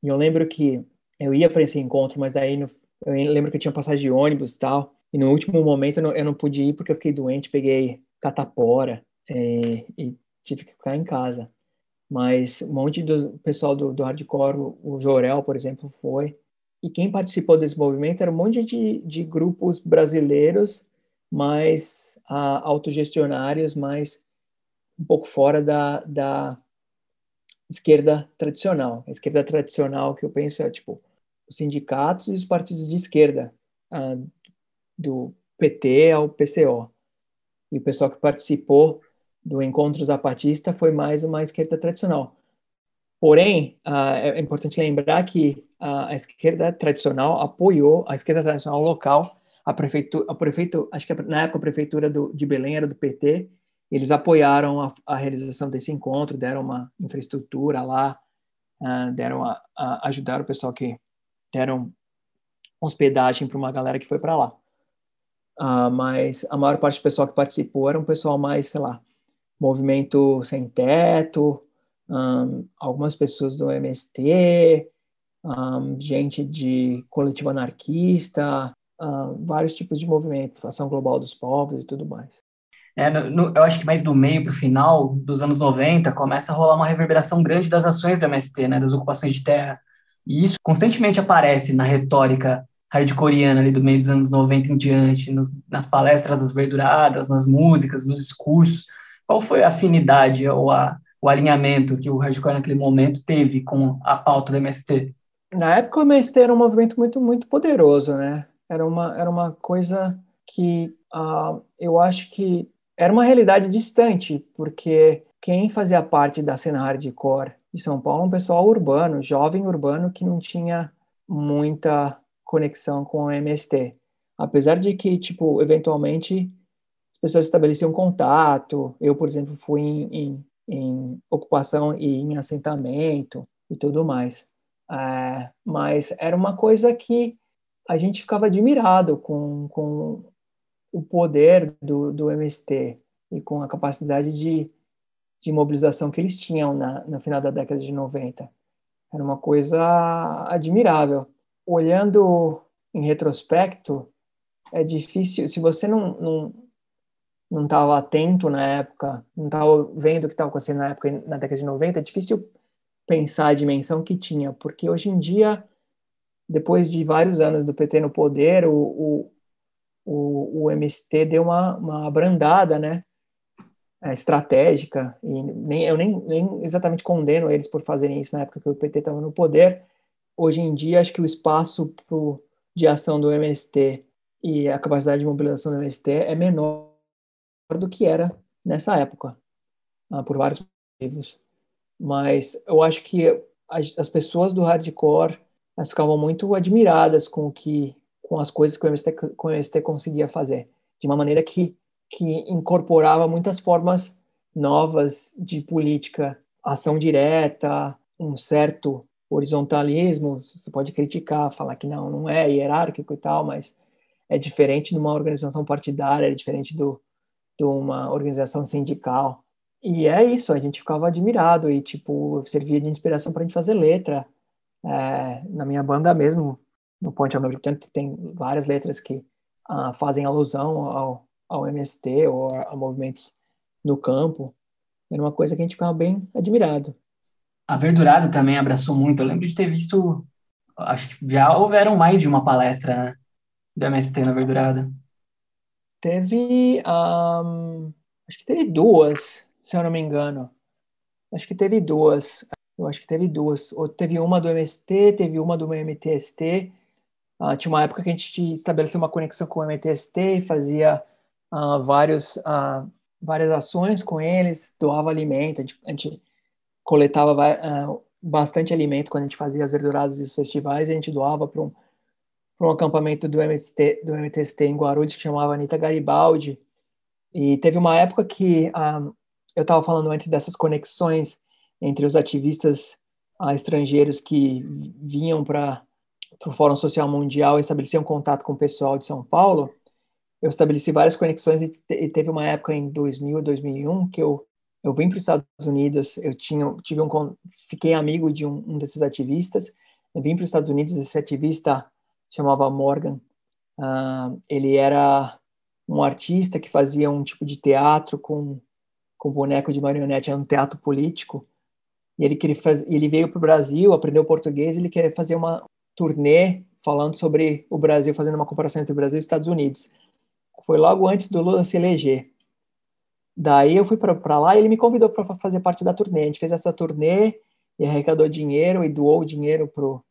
e eu lembro que eu ia para esse encontro, mas daí no, eu lembro que eu tinha passagem de ônibus e tal, e no último momento eu não, eu não pude ir porque eu fiquei doente, peguei catapora, é, e tive que ficar em casa. Mas um monte do pessoal do, do hardcore, o Jorel, por exemplo, foi. E quem participou desse movimento era um monte de, de grupos brasileiros, mais uh, autogestionários, mais um pouco fora da, da esquerda tradicional. A esquerda tradicional que eu penso é tipo os sindicatos e os partidos de esquerda, uh, do PT ao PCO. E o pessoal que participou do encontro zapatista foi mais uma esquerda tradicional. Porém, uh, é importante lembrar que a esquerda tradicional apoiou a esquerda tradicional local, a prefeitura, a prefeito, acho que na época a prefeitura do, de Belém era do PT, eles apoiaram a, a, realização desse encontro, deram uma infraestrutura lá, uh, deram a, a, ajudaram o pessoal que deram hospedagem para uma galera que foi para lá. Uh, mas a maior parte do pessoal que participou era um pessoal mais, sei lá, movimento sem teto, um, algumas pessoas do MST, um, gente de coletivo anarquista, um, vários tipos de movimento, ação global dos povos e tudo mais. É, no, no, eu acho que mais do meio para o final dos anos 90 começa a rolar uma reverberação grande das ações do MST, né, das ocupações de terra. E isso constantemente aparece na retórica hardcoreana ali do meio dos anos 90 em diante, nos, nas palestras das verduradas, nas músicas, nos discursos. Qual foi a afinidade ou a, o alinhamento que o hardcore naquele momento teve com a pauta do MST? Na época o MST era um movimento muito muito poderoso, né? Era uma era uma coisa que uh, eu acho que era uma realidade distante, porque quem fazia parte da cena hardcore de São Paulo é um pessoal urbano, jovem urbano que não tinha muita conexão com o MST. Apesar de que, tipo, eventualmente pessoas estabeleciam contato. Eu, por exemplo, fui em, em, em ocupação e em assentamento e tudo mais. É, mas era uma coisa que a gente ficava admirado com, com o poder do, do MST e com a capacidade de, de mobilização que eles tinham na, no final da década de 90. Era uma coisa admirável. Olhando em retrospecto, é difícil, se você não, não, não estava atento na época, não estava vendo o que estava acontecendo na época, na década de 90, é difícil pensar a dimensão que tinha, porque hoje em dia, depois de vários anos do PT no poder, o, o, o, o MST deu uma, uma abrandada, né, é, estratégica, e nem, eu nem, nem exatamente condeno eles por fazerem isso na época que o PT estava no poder. Hoje em dia, acho que o espaço pro, de ação do MST e a capacidade de mobilização do MST é menor do que era nessa época, ah, por vários motivos. Mas eu acho que as, as pessoas do hardcore elas ficavam muito admiradas com o que com as coisas que o MST, o MST conseguia fazer, de uma maneira que, que incorporava muitas formas novas de política, ação direta, um certo horizontalismo, você pode criticar, falar que não, não é hierárquico e tal, mas é diferente de uma organização partidária, é diferente do, de uma organização sindical. E é isso, a gente ficava admirado e, tipo, servia de inspiração para a gente fazer letra. É, na minha banda mesmo, no Ponte ao Tanto, tem várias letras que ah, fazem alusão ao, ao MST ou a, a movimentos no campo. Era uma coisa que a gente ficava bem admirado. A Verdurada também abraçou muito. Eu lembro de ter visto, acho que já houveram mais de uma palestra, né, do MST na Verdurada. Teve, um, acho que teve duas, se eu não me engano. Acho que teve duas. Eu acho que teve duas. Ou teve uma do MST, teve uma do MTST. Ah, tinha uma época que a gente estabeleceu uma conexão com o MTST e fazia uh, vários, uh, várias ações com eles, doava alimento, a gente, a gente coletava bastante alimento quando a gente fazia as verduradas e os festivais, e a gente doava para um, um acampamento do, MST, do MTST em Guarulhos, que chamava Anitta Garibaldi, e teve uma época que eu estava falando antes dessas conexões entre os ativistas uh, estrangeiros que vinham para o Fórum Social Mundial e estabeleciam contato com o pessoal de São Paulo, eu estabeleci várias conexões e, e teve uma época em 2000, 2001 que eu eu vim para os Estados Unidos, eu tinha, tive um, fiquei amigo de um, um desses ativistas, eu vim para os Estados Unidos, esse ativista chamava Morgan, uh, ele era um artista que fazia um tipo de teatro com, com boneco de marionete, era um teatro político, e ele, queria faz, ele veio para o Brasil, aprendeu português, ele queria fazer uma turnê falando sobre o Brasil, fazendo uma comparação entre o Brasil e os Estados Unidos. Foi logo antes do Lula se eleger. Daí eu fui para lá e ele me convidou para fazer parte da turnê. A gente fez essa turnê e arrecadou dinheiro e doou dinheiro pro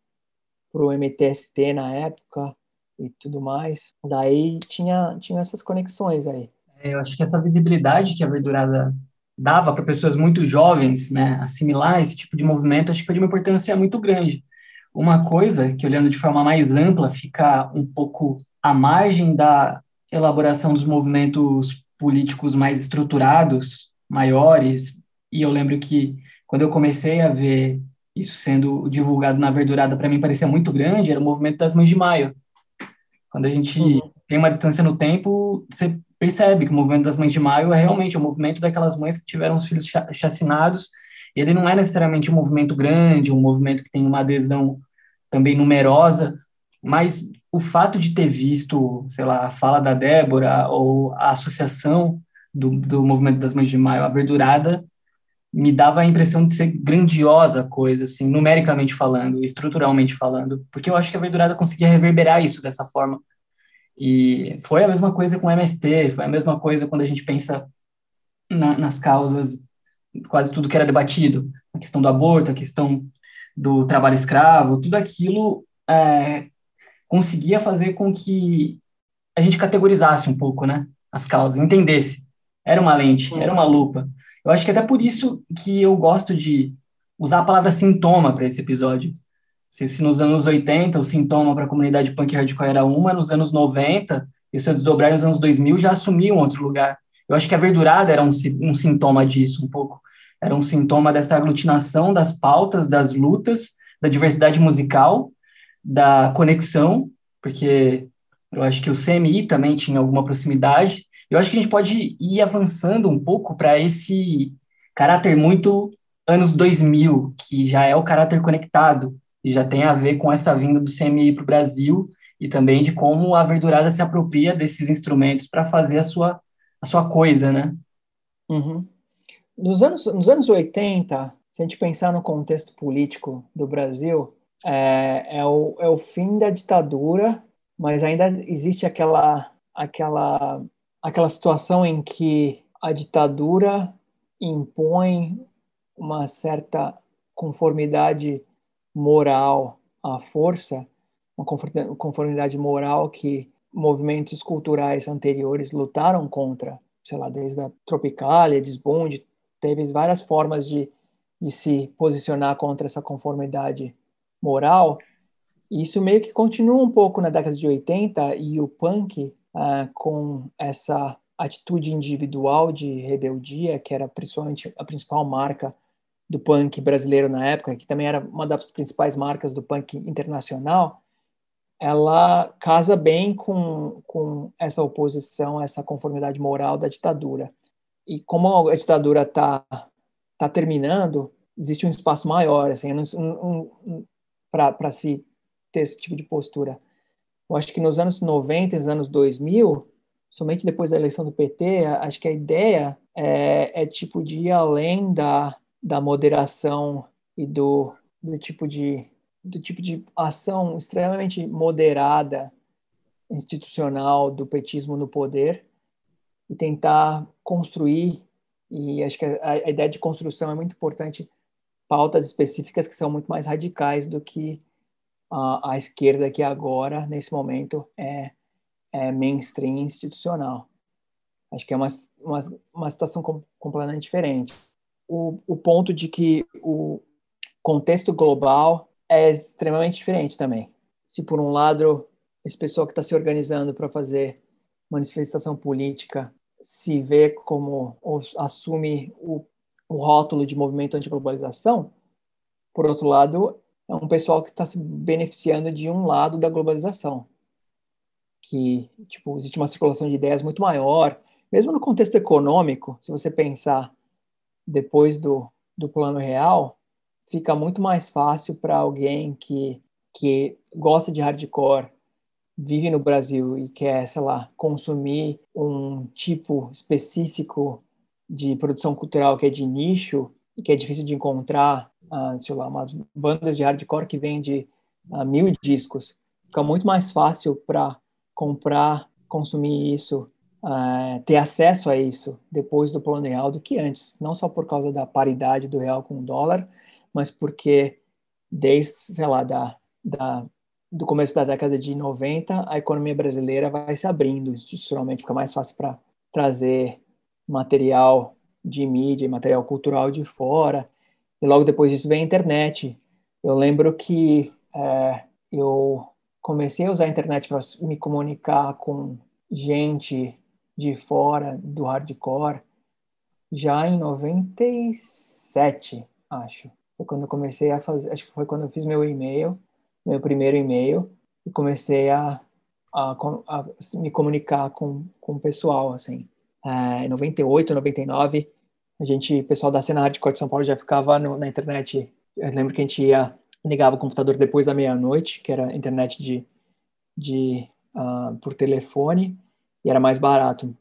pro MTST na época e tudo mais. Daí tinha tinha essas conexões aí. É, eu acho que essa visibilidade que a Verdurada dava para pessoas muito jovens, né, assimilar esse tipo de movimento, acho que foi de uma importância muito grande. Uma coisa que, olhando de forma mais ampla, fica um pouco à margem da elaboração dos movimentos políticos mais estruturados, maiores, e eu lembro que quando eu comecei a ver isso sendo divulgado na verdurada, para mim parecia muito grande, era o movimento das Mães de Maio. Quando a gente uhum. tem uma distância no tempo, você percebe que o movimento das Mães de Maio é realmente o movimento daquelas mães que tiveram os filhos chacinados. Ele não é necessariamente um movimento grande, um movimento que tem uma adesão também numerosa, mas o fato de ter visto, sei lá, a fala da Débora ou a associação do, do movimento das Mães de Maio, a Verdurada, me dava a impressão de ser grandiosa coisa, assim, numericamente falando, estruturalmente falando, porque eu acho que a Verdurada conseguia reverberar isso dessa forma. E foi a mesma coisa com o MST, foi a mesma coisa quando a gente pensa na, nas causas, quase tudo que era debatido, a questão do aborto, a questão do trabalho escravo, tudo aquilo é, conseguia fazer com que a gente categorizasse um pouco, né, as causas, entendesse. Era uma lente, era uma lupa. Eu acho que até por isso que eu gosto de usar a palavra sintoma para esse episódio. Se, se, nos anos 80 o sintoma para a comunidade punk hardcore era uma, nos anos 90 e se eu desdobrar nos anos 2000 já assumia um outro lugar. Eu acho que a verdurada era um, um sintoma disso um pouco. Era um sintoma dessa aglutinação das pautas, das lutas, da diversidade musical da conexão, porque eu acho que o CMI também tinha alguma proximidade. Eu acho que a gente pode ir avançando um pouco para esse caráter muito anos 2000, que já é o caráter conectado, e já tem a ver com essa vinda do CMI para o Brasil e também de como a verdurada se apropria desses instrumentos para fazer a sua, a sua coisa, né? Uhum. Nos, anos, nos anos 80, se a gente pensar no contexto político do Brasil, é, é, o, é o fim da ditadura, mas ainda existe aquela, aquela, aquela situação em que a ditadura impõe uma certa conformidade moral à força, uma conformidade moral que movimentos culturais anteriores lutaram contra, sei lá, desde a Tropicália, Desbonde, teve várias formas de, de se posicionar contra essa conformidade moral. Isso meio que continua um pouco na década de 80 e o punk, uh, com essa atitude individual de rebeldia, que era principalmente a principal marca do punk brasileiro na época, que também era uma das principais marcas do punk internacional, ela casa bem com, com essa oposição, essa conformidade moral da ditadura. E como a ditadura está tá terminando, existe um espaço maior assim, um, um, para se ter esse tipo de postura. Eu acho que nos anos 90, nos anos 2000, somente depois da eleição do PT, acho que a ideia é, é tipo de ir além da, da moderação e do, do tipo de do tipo de ação extremamente moderada institucional do petismo no poder e tentar construir e acho que a, a ideia de construção é muito importante pautas específicas que são muito mais radicais do que a, a esquerda que agora nesse momento é, é mainstream institucional. Acho que é uma, uma, uma situação com, completamente diferente o, o ponto de que o contexto global é extremamente diferente também. Se por um lado esse pessoal que está se organizando para fazer manifestação política se vê como ou assume o, o rótulo de movimento anti-globalização, por outro lado é um pessoal que está se beneficiando de um lado da globalização, que tipo existe uma circulação de ideias muito maior, mesmo no contexto econômico, se você pensar depois do, do plano real, fica muito mais fácil para alguém que, que gosta de hardcore, vive no Brasil e quer, sei lá, consumir um tipo específico de produção cultural que é de nicho e que é difícil de encontrar, uh, sei lá, umas bandas de hardcore que vende uh, mil discos. Fica muito mais fácil para comprar, consumir isso uh, ter acesso a isso depois do plano real do que antes, não só por causa da paridade do real com o dólar, mas porque desde, sei lá, da, da, do começo da década de 90, a economia brasileira vai se abrindo. Institucionalmente, fica mais fácil para trazer material de mídia, material cultural de fora, e logo depois disso vem a internet. Eu lembro que é, eu comecei a usar a internet para me comunicar com gente de fora do hardcore já em 97, acho. Foi quando eu comecei a fazer, acho que foi quando eu fiz meu e-mail, meu primeiro e-mail, e comecei a, a, a me comunicar com, com o pessoal, assim. É, em 98, 99, a gente, o pessoal da cena hardcore de São Paulo já ficava no, na internet. Eu lembro que a gente ia, ligava o computador depois da meia-noite, que era internet de, de uh, por telefone, e era mais barato.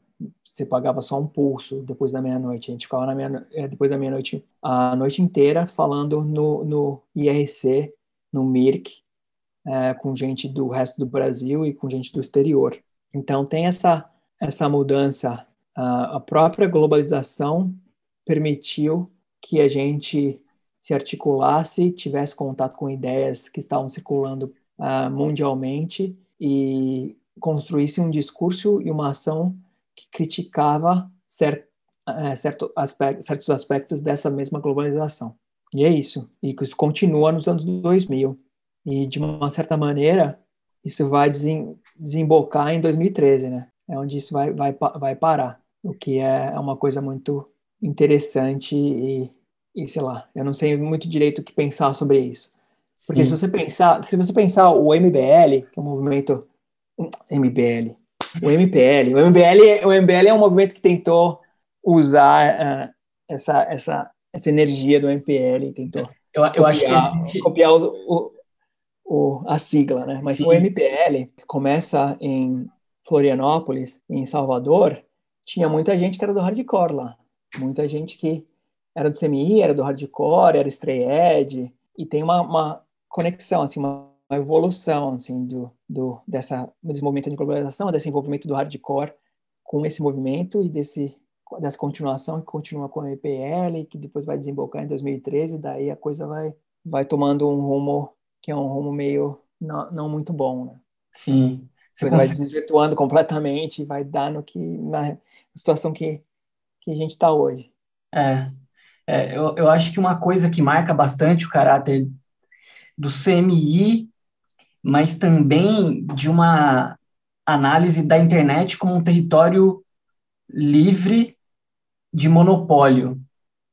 Você pagava só um pulso depois da meia-noite. A gente ficava na meia, é, depois da meia-noite a noite inteira falando no, no IRC, no MIRC, é, com gente do resto do Brasil e com gente do exterior. Então tem essa essa mudança. a própria globalização permitiu que a gente se articulasse, tivesse contato com ideias que estavam circulando uh, mundialmente e construísse um discurso e uma ação que criticava certo, é, certo aspecto, certos aspectos dessa mesma globalização. E é isso. E isso continua nos anos 2000. E, de uma certa maneira, isso vai desembocar em 2013, né? É onde isso vai, vai, vai parar. O que é, é uma coisa muito interessante e, e, sei lá, eu não sei muito direito o que pensar sobre isso. Porque Sim. se você pensar, se você pensar o MBL, que é um movimento MBL. O MPL. O MBL, o MBL é um movimento que tentou usar uh, essa, essa, essa energia do MPL, tentou eu, eu copiar, acho que existe... copiar o, o, o, a sigla, né? Mas Sim. o MPL começa em Florianópolis, em Salvador, tinha muita gente que era do hardcore lá. Muita gente que era do CMI, era do hardcore, era stray edge, e tem uma, uma conexão, assim, uma uma evolução assim do, do dessa desse movimento de globalização, desse envolvimento do hardcore com esse movimento e desse dessa continuação que continua com a EPL, que depois vai desembocar em 2013, daí a coisa vai vai tomando um rumo que é um rumo meio não, não muito bom, né? Sim. Você vai desvirtuando completamente e vai dar no que na situação que que a gente está hoje. É, é eu, eu acho que uma coisa que marca bastante o caráter do CMI mas também de uma análise da internet como um território livre de monopólio,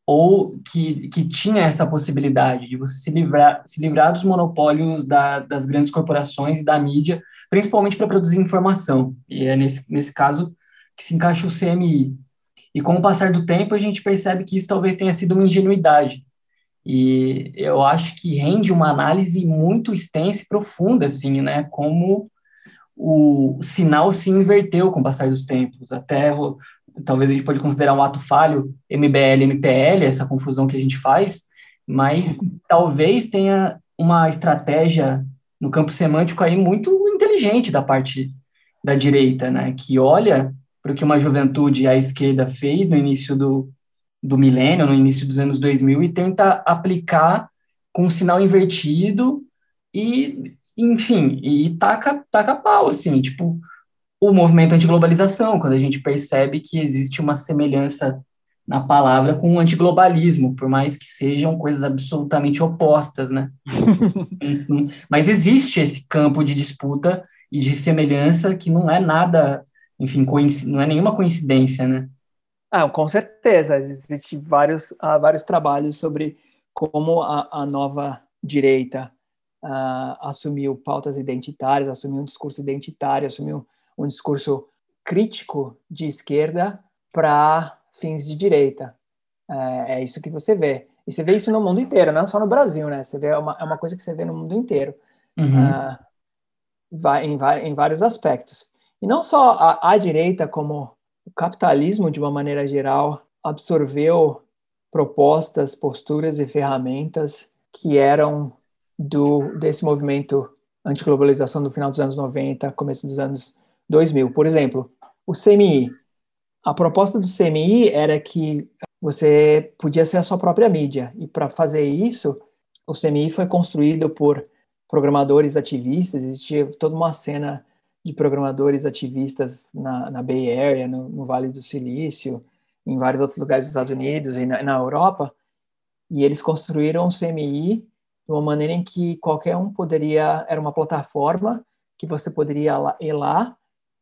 ou que, que tinha essa possibilidade de você se livrar, se livrar dos monopólios da, das grandes corporações e da mídia, principalmente para produzir informação. E é nesse, nesse caso que se encaixa o CMI. E com o passar do tempo, a gente percebe que isso talvez tenha sido uma ingenuidade. E eu acho que rende uma análise muito extensa e profunda, assim, né? Como o sinal se inverteu com o passar dos tempos. Até talvez a gente pode considerar um ato falho, MBL, MPL, essa confusão que a gente faz, mas talvez tenha uma estratégia no campo semântico aí muito inteligente da parte da direita, né, que olha para o que uma juventude à esquerda fez no início do, do milênio, no início dos anos 2000, e tenta aplicar com um sinal invertido e, enfim, e taca, taca pau, assim, tipo, o movimento antiglobalização, quando a gente percebe que existe uma semelhança na palavra com o antiglobalismo, por mais que sejam coisas absolutamente opostas, né? Uhum. Mas existe esse campo de disputa e de semelhança que não é nada, enfim, não é nenhuma coincidência, né? Ah, com certeza. Existem vários, uh, vários trabalhos sobre como a, a nova direita uh, assumiu pautas identitárias, assumiu um discurso identitário, assumiu um discurso crítico de esquerda para fins de direita. É, é, isso que você vê. E você vê isso no mundo inteiro, não só no Brasil, né? Você vê, é uma, é uma coisa que você vê no mundo inteiro. Uhum. Uh, vai, em, em, vários aspectos. E não só a, a direita, como o capitalismo, de uma maneira geral, absorveu propostas, posturas e ferramentas que eram do desse movimento antiglobalização do final dos anos 90, começo dos anos 2000. Por exemplo, o CMI. A proposta do CMI era que você podia ser a sua própria mídia. E para fazer isso, o CMI foi construído por programadores ativistas, existia toda uma cena de programadores ativistas na, na Bay Area, no, no, Vale do Silício, em vários outros lugares dos Estados Unidos e na, na Europa, e eles construíram o CMI de uma maneira em que qualquer um poderia, era uma plataforma que você poderia ir lá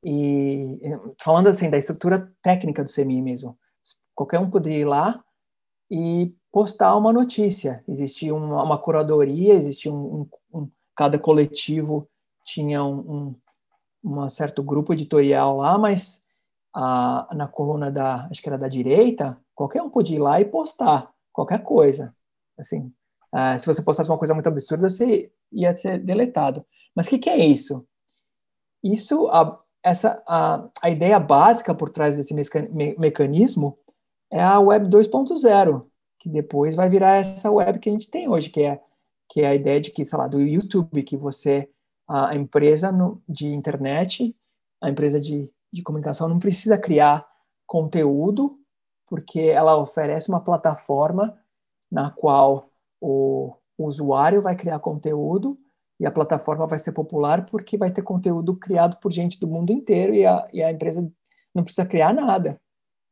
e falando assim da estrutura técnica do CMI mesmo, qualquer um poderia ir lá e postar uma notícia. Existia uma, uma curadoria, existia um, um, um, cada coletivo tinha um, um, certo grupo editorial lá, mas a, na coluna da, acho que era da direita, qualquer um podia ir lá e postar qualquer coisa. Assim, uh, se você postasse uma coisa muito absurda, você ia ser deletado. Mas o que, que, é isso? Isso, a, essa a, a ideia básica por trás desse me mecanismo é a Web 2.0, que depois vai virar essa web que a gente tem hoje, que é que é a ideia de que, sei lá, do YouTube, que você a empresa de internet, a empresa de, de comunicação não precisa criar conteúdo, porque ela oferece uma plataforma na qual o usuário vai criar conteúdo e a plataforma vai ser popular porque vai ter conteúdo criado por gente do mundo inteiro e a, e a empresa não precisa criar nada.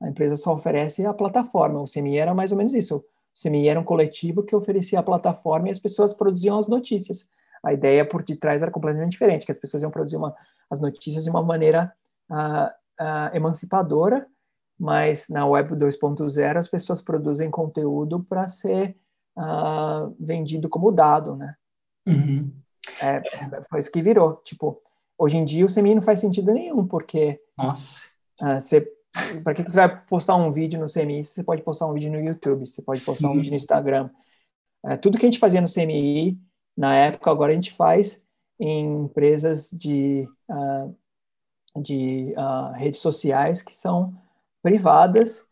A empresa só oferece a plataforma. O CMI era mais ou menos isso. O CMI era um coletivo que oferecia a plataforma e as pessoas produziam as notícias. A ideia por detrás era completamente diferente, que as pessoas iam produzir uma, as notícias de uma maneira uh, uh, emancipadora, mas na Web 2.0 as pessoas produzem conteúdo para ser uh, vendido como dado, né? Uhum. É, foi isso que virou. Tipo, hoje em dia o CMI não faz sentido nenhum, porque. Nossa. Você, para que você vai postar um vídeo no CMI? Você pode postar um vídeo no YouTube, você pode postar Sim. um vídeo no Instagram. Uh, tudo que a gente fazia no CMI, na época, agora a gente faz em empresas de, uh, de redes sociais que são privadas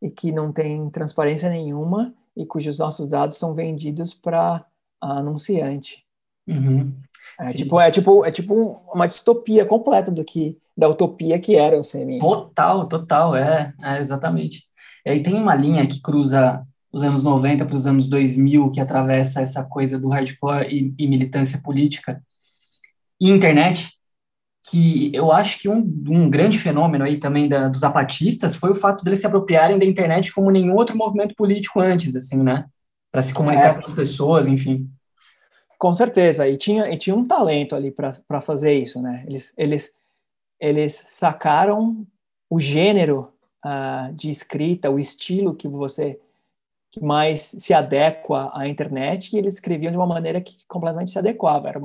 e que não têm transparência nenhuma e cujos nossos dados são vendidos para anunciante. Uhum. É, tipo, é, tipo, é tipo uma distopia completa do que da utopia que era o CMI. Total, total, é, é exatamente. E aí tem uma linha que cruza os anos 90 para os anos 2000, que atravessa essa coisa do hardcore e, e militância política e internet, que eu acho que um, um grande fenômeno aí também da, dos zapatistas foi o fato deles se apropriarem da internet como nenhum outro movimento político antes, assim, né? Para se comunicar é. com as pessoas, enfim. Com certeza, e tinha, e tinha um talento ali para fazer isso, né? Eles, eles, eles sacaram o gênero uh, de escrita, o estilo que você que mais se adequa à internet, e eles escreviam de uma maneira que completamente se adequava. Era,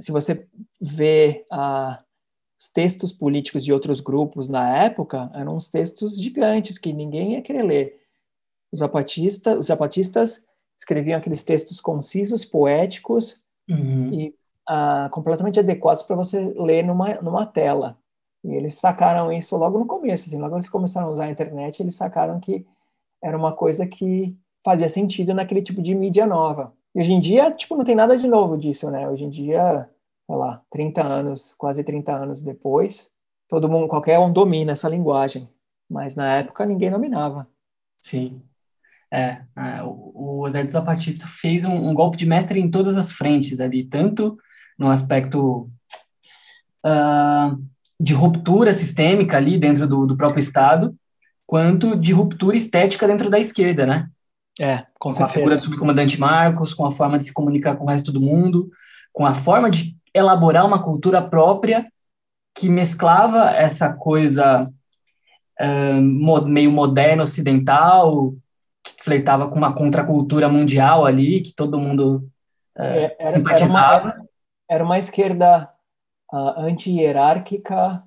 se você vê uh, os textos políticos de outros grupos na época, eram uns textos gigantes que ninguém ia querer ler. Os zapatistas, os zapatistas escreviam aqueles textos concisos, poéticos uhum. e uh, completamente adequados para você ler numa, numa tela. E eles sacaram isso logo no começo, assim, logo eles começaram a usar a internet, eles sacaram que era uma coisa que fazia sentido naquele tipo de mídia nova. E hoje em dia, tipo, não tem nada de novo disso, né? Hoje em dia, sei lá, 30 anos, quase 30 anos depois, todo mundo, qualquer um domina essa linguagem. Mas na época ninguém dominava. Sim. É, é, o, o Exército Zapatista fez um, um, golpe de mestre em todas as frentes ali, tanto no aspecto uh, de ruptura sistêmica ali dentro do, do, próprio Estado, quanto de ruptura estética dentro da esquerda, né? É, com, com a figura do subcomandante Marcos, com a forma de se comunicar com o resto do mundo, com a forma de elaborar uma cultura própria que mesclava essa coisa meio moderna ocidental que flertava com uma contracultura mundial ali, que todo mundo uh, era, simpatizava. Era uma, era uma esquerda uh, anti-hierárquica,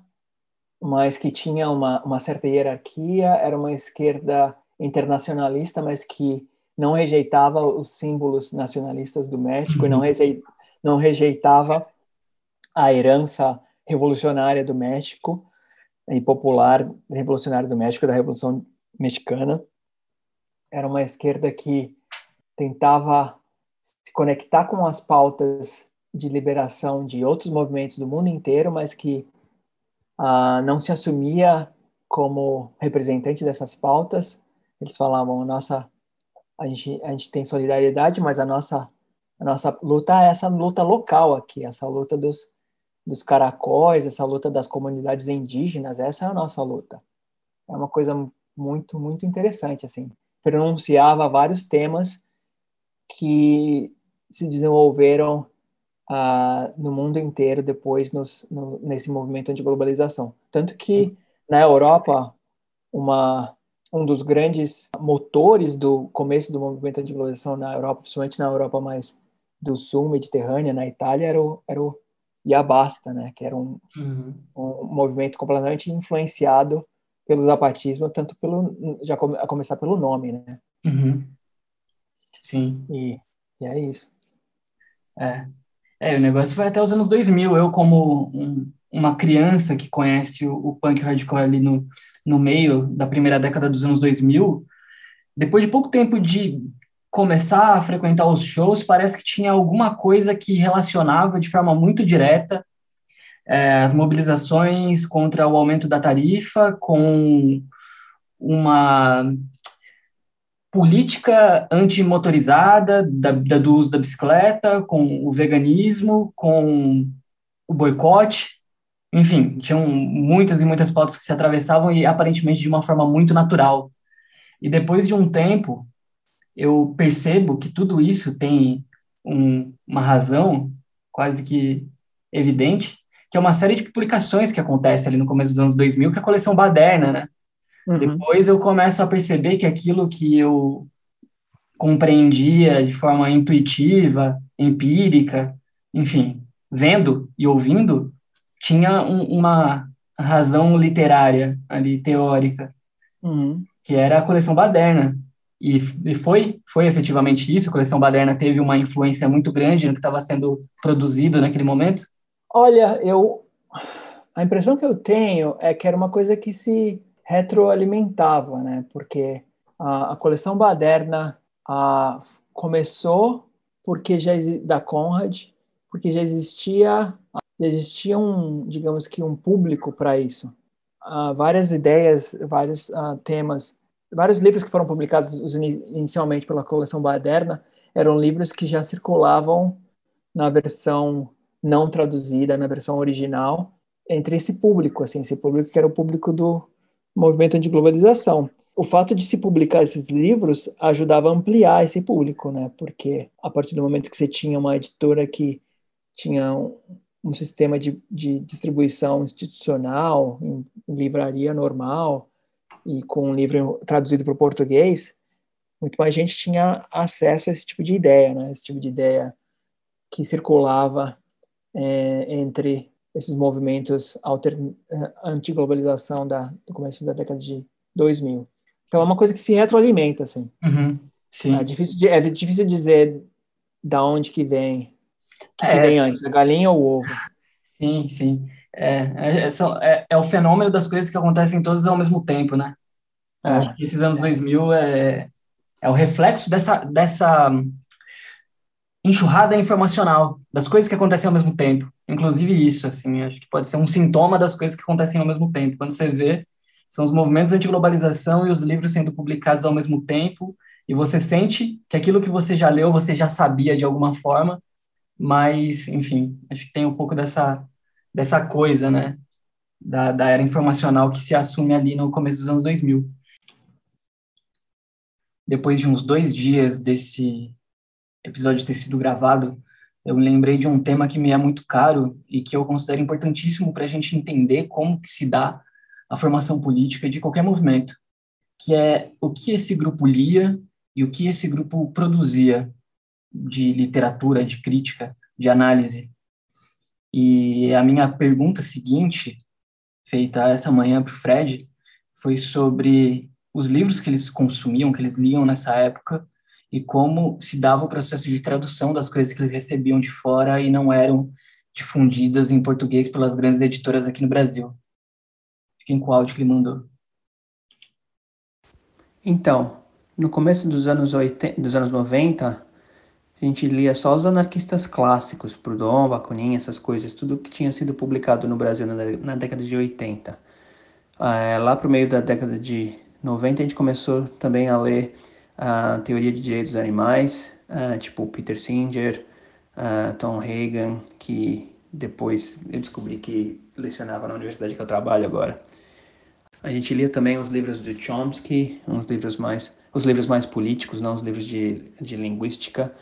mas que tinha uma, uma certa hierarquia, era uma esquerda internacionalista, mas que não rejeitava os símbolos nacionalistas do México uhum. e não, uhum. não rejeitava a herança revolucionária do México e popular revolucionária do México, da Revolução Mexicana era uma esquerda que tentava se conectar com as pautas de liberação de outros movimentos do mundo inteiro, mas que uh, não se assumia como representante dessas pautas. Eles falavam nossa a gente, a gente tem solidariedade, mas a nossa a nossa luta é essa luta local aqui, essa luta dos dos caracóis, essa luta das comunidades indígenas, essa é a nossa luta. É uma coisa muito muito interessante assim pronunciava vários temas que se desenvolveram uh, no mundo inteiro depois nos, no, nesse movimento anti-globalização. Tanto que na Europa, uma, um dos grandes motores do começo do movimento anti-globalização na Europa, principalmente na Europa mais do sul, mediterrânea, na Itália, era o, era o Yabasta, né, que era um, uhum. um movimento completamente influenciado pelo zapatismo, tanto pelo já a começar pelo nome, né? Uhum. Sim. E, e é isso. É. é, o negócio foi até os anos 2000. Eu, como um, uma criança que conhece o, o punk hardcore ali no, no meio da primeira década dos anos 2000, depois de pouco tempo de começar a frequentar os shows, parece que tinha alguma coisa que relacionava de forma muito direta é, as mobilizações contra o aumento da tarifa, com uma política antimotorizada da, da, do uso da bicicleta, com o veganismo, com o boicote, enfim, tinham muitas e muitas pautas que se atravessavam e aparentemente de uma forma muito natural. E depois de um tempo, eu percebo que tudo isso tem um, uma razão quase que evidente, que é uma série de publicações que acontece ali no começo dos anos 2000, que é a coleção Baderna, né? Uhum. Depois eu começo a perceber que aquilo que eu compreendia de forma intuitiva, empírica, enfim, vendo e ouvindo, tinha um, uma razão literária ali, teórica, uhum. que era a coleção Baderna. E, e, foi, foi efetivamente isso, a coleção Baderna teve uma influência muito grande no que estava sendo produzido naquele momento? Olha, eu a impressão que eu tenho é que era uma coisa que se retroalimentava, né? Porque a, a coleção Baderna a, começou porque já da Conrad, porque já existia existia um, digamos que um público para isso. Uh, várias ideias, vários uh, temas, vários livros que foram publicados inicialmente pela coleção Baderna eram livros que já circulavam na versão não traduzida na versão original entre esse público, assim, esse público que era o público do movimento de globalização. o fato de se publicar esses livros ajudava a ampliar esse público, né? Porque a partir do momento que você tinha uma editora que tinha um, sistema de, de, distribuição institucional, em, livraria normal, e com um livro traduzido para o português, muito mais gente tinha acesso a esse tipo de ideia, né? Esse tipo de ideia que circulava é, entre esses movimentos alter, eh, anti-globalização da, do começo da década de 2000. Então é uma coisa que se retroalimenta, assim. Uhum. É difícil, é difícil dizer da onde que vem, que, é, que vem antes, a galinha ou o ovo. Sim, sim. É, é, é, é, o fenômeno das coisas que acontecem todas ao mesmo tempo, né? É. Esses anos 2000 é, é o reflexo dessa, dessa enxurrada informacional, das coisas que acontecem ao mesmo tempo. Inclusive isso, assim, acho que pode ser um sintoma das coisas que acontecem ao mesmo tempo. Quando você vê são os movimentos anti-globalização e os livros sendo publicados ao mesmo tempo, e você sente que aquilo que você já leu, você já sabia de alguma forma, mas, enfim, acho que tem um pouco dessa, dessa coisa, né, da, da era informacional que se assume ali no começo dos anos 2000. Depois de uns dois dias desse episódio ter sido gravado, eu lembrei de um tema que me é muito caro e que eu considero importantíssimo para a gente entender como que se dá a formação política de qualquer movimento, que é o que esse grupo lia e o que esse grupo produzia de literatura, de crítica, de análise. E a minha pergunta seguinte, feita essa manhã para o Fred, foi sobre os livros que eles consumiam, que eles liam nessa época, e como se dava o processo de tradução das coisas que eles recebiam de fora e não eram difundidas em português pelas grandes editoras aqui no Brasil. Fiquem com o áudio que ele mandou. Então, no começo dos anos, 80, dos anos 90, a gente lia só os anarquistas clássicos, Proudhon, Bakunin, essas coisas, tudo que tinha sido publicado no Brasil na, na década de 80. É, lá para o meio da década de 90, a gente começou também a ler a teoria de direitos dos animais, uh, tipo Peter Singer, uh, Tom Hagen, que depois eu descobri que lecionava na universidade que eu trabalho agora. A gente lia também os livros do Chomsky, uns livros mais, os livros mais políticos, não os livros de, de linguística.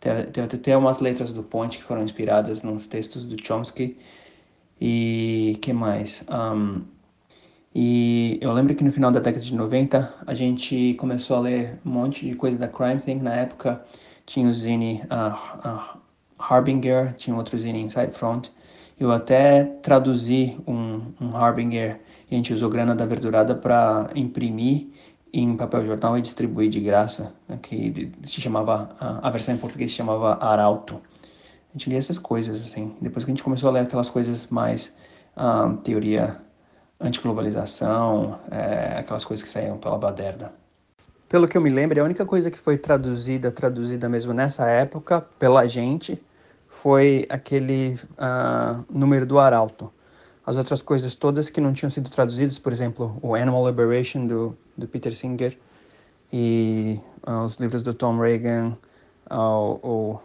Tem até umas letras do Ponte que foram inspiradas nos textos do Chomsky. E que mais? Um, e eu lembro que no final da década de 90 a gente começou a ler um monte de coisa da Crime Thing. Na época tinha o zine uh, uh, Harbinger, tinha outro zine Inside Front. Eu até traduzi um, um Harbinger e a gente usou grana da verdurada para imprimir em papel jornal e distribuir de graça, né, que se chamava, a versão em português se chamava Arauto. A gente lia essas coisas, assim. Depois que a gente começou a ler aquelas coisas mais uh, teoria antiglobalização, é, aquelas coisas que saíam pela baderna. Pelo que eu me lembro, a única coisa que foi traduzida, traduzida mesmo nessa época, pela gente, foi aquele uh, número do Arauto. As outras coisas todas que não tinham sido traduzidas, por exemplo, o Animal Liberation do, do Peter Singer e uh, os livros do Tom Reagan, uh,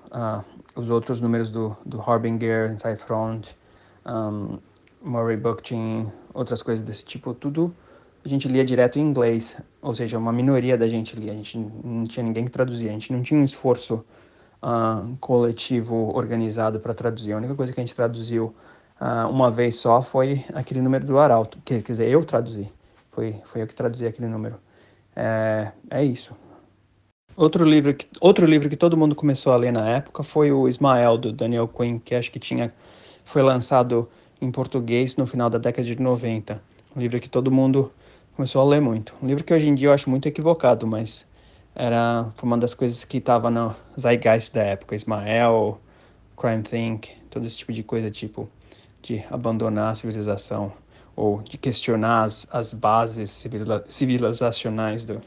os outros números do, do Harbinger, Inside Front, um, Murray Bookchin, outras coisas desse tipo, tudo a gente lia direto em inglês, ou seja, uma minoria da gente lia, a gente não tinha ninguém que traduzia, a gente não tinha um esforço uh, coletivo organizado para traduzir. A única coisa que a gente traduziu uh, uma vez só foi aquele número do Arauto, que, quer dizer, eu traduzi. Foi, foi eu que traduzi aquele número. É, é isso. Outro livro, que, outro livro que todo mundo começou a ler na época foi o Ismael, do Daniel Quinn, que acho que tinha, foi lançado em português no final da década de 90. Um livro que todo mundo começou a ler muito. Um livro que hoje em dia eu acho muito equivocado, mas era foi uma das coisas que estava no zeitgeist da época, Ismael, Crime Think, todo esse tipo de coisa, tipo de abandonar a civilização ou de questionar as, as bases civilizacionais do,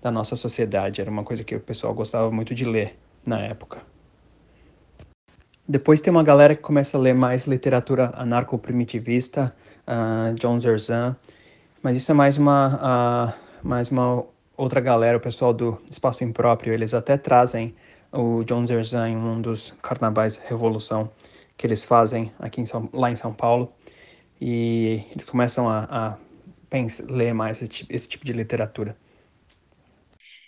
da nossa sociedade. Era uma coisa que o pessoal gostava muito de ler na época. Depois tem uma galera que começa a ler mais literatura anarco-primitivista, uh, John Zerzan, mas isso é mais uma, uh, mais uma outra galera, o pessoal do Espaço Impróprio, eles até trazem o John Zerzan em um dos carnavais Revolução que eles fazem aqui em São, lá em São Paulo. E eles começam a, a pensar, ler mais esse, esse, tipo de literatura.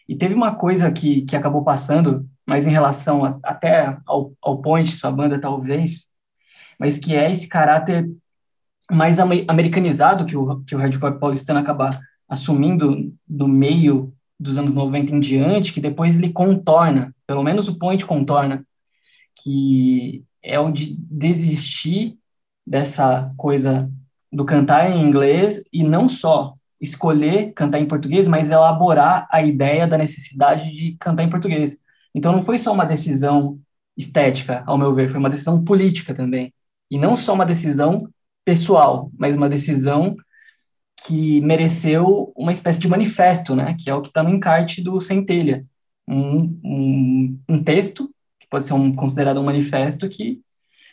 E teve uma coisa que, que acabou passando, mas em relação a, até ao, ao Point, sua banda talvez, mas que é esse caráter mais americanizado que o, que o hardcore paulistano acaba assumindo no meio dos anos 90 em diante, que depois ele contorna, pelo menos o Point contorna, que é o de desistir dessa coisa do cantar em inglês e não só escolher cantar em português, mas elaborar a ideia da necessidade de cantar em português. Então não foi só uma decisão estética, ao meu ver, foi uma decisão política também. E não só uma decisão pessoal, mas uma decisão que mereceu uma espécie de manifesto, né, que é o que está no encarte do Centelha, um, um, um, texto que pode ser um, considerado um manifesto que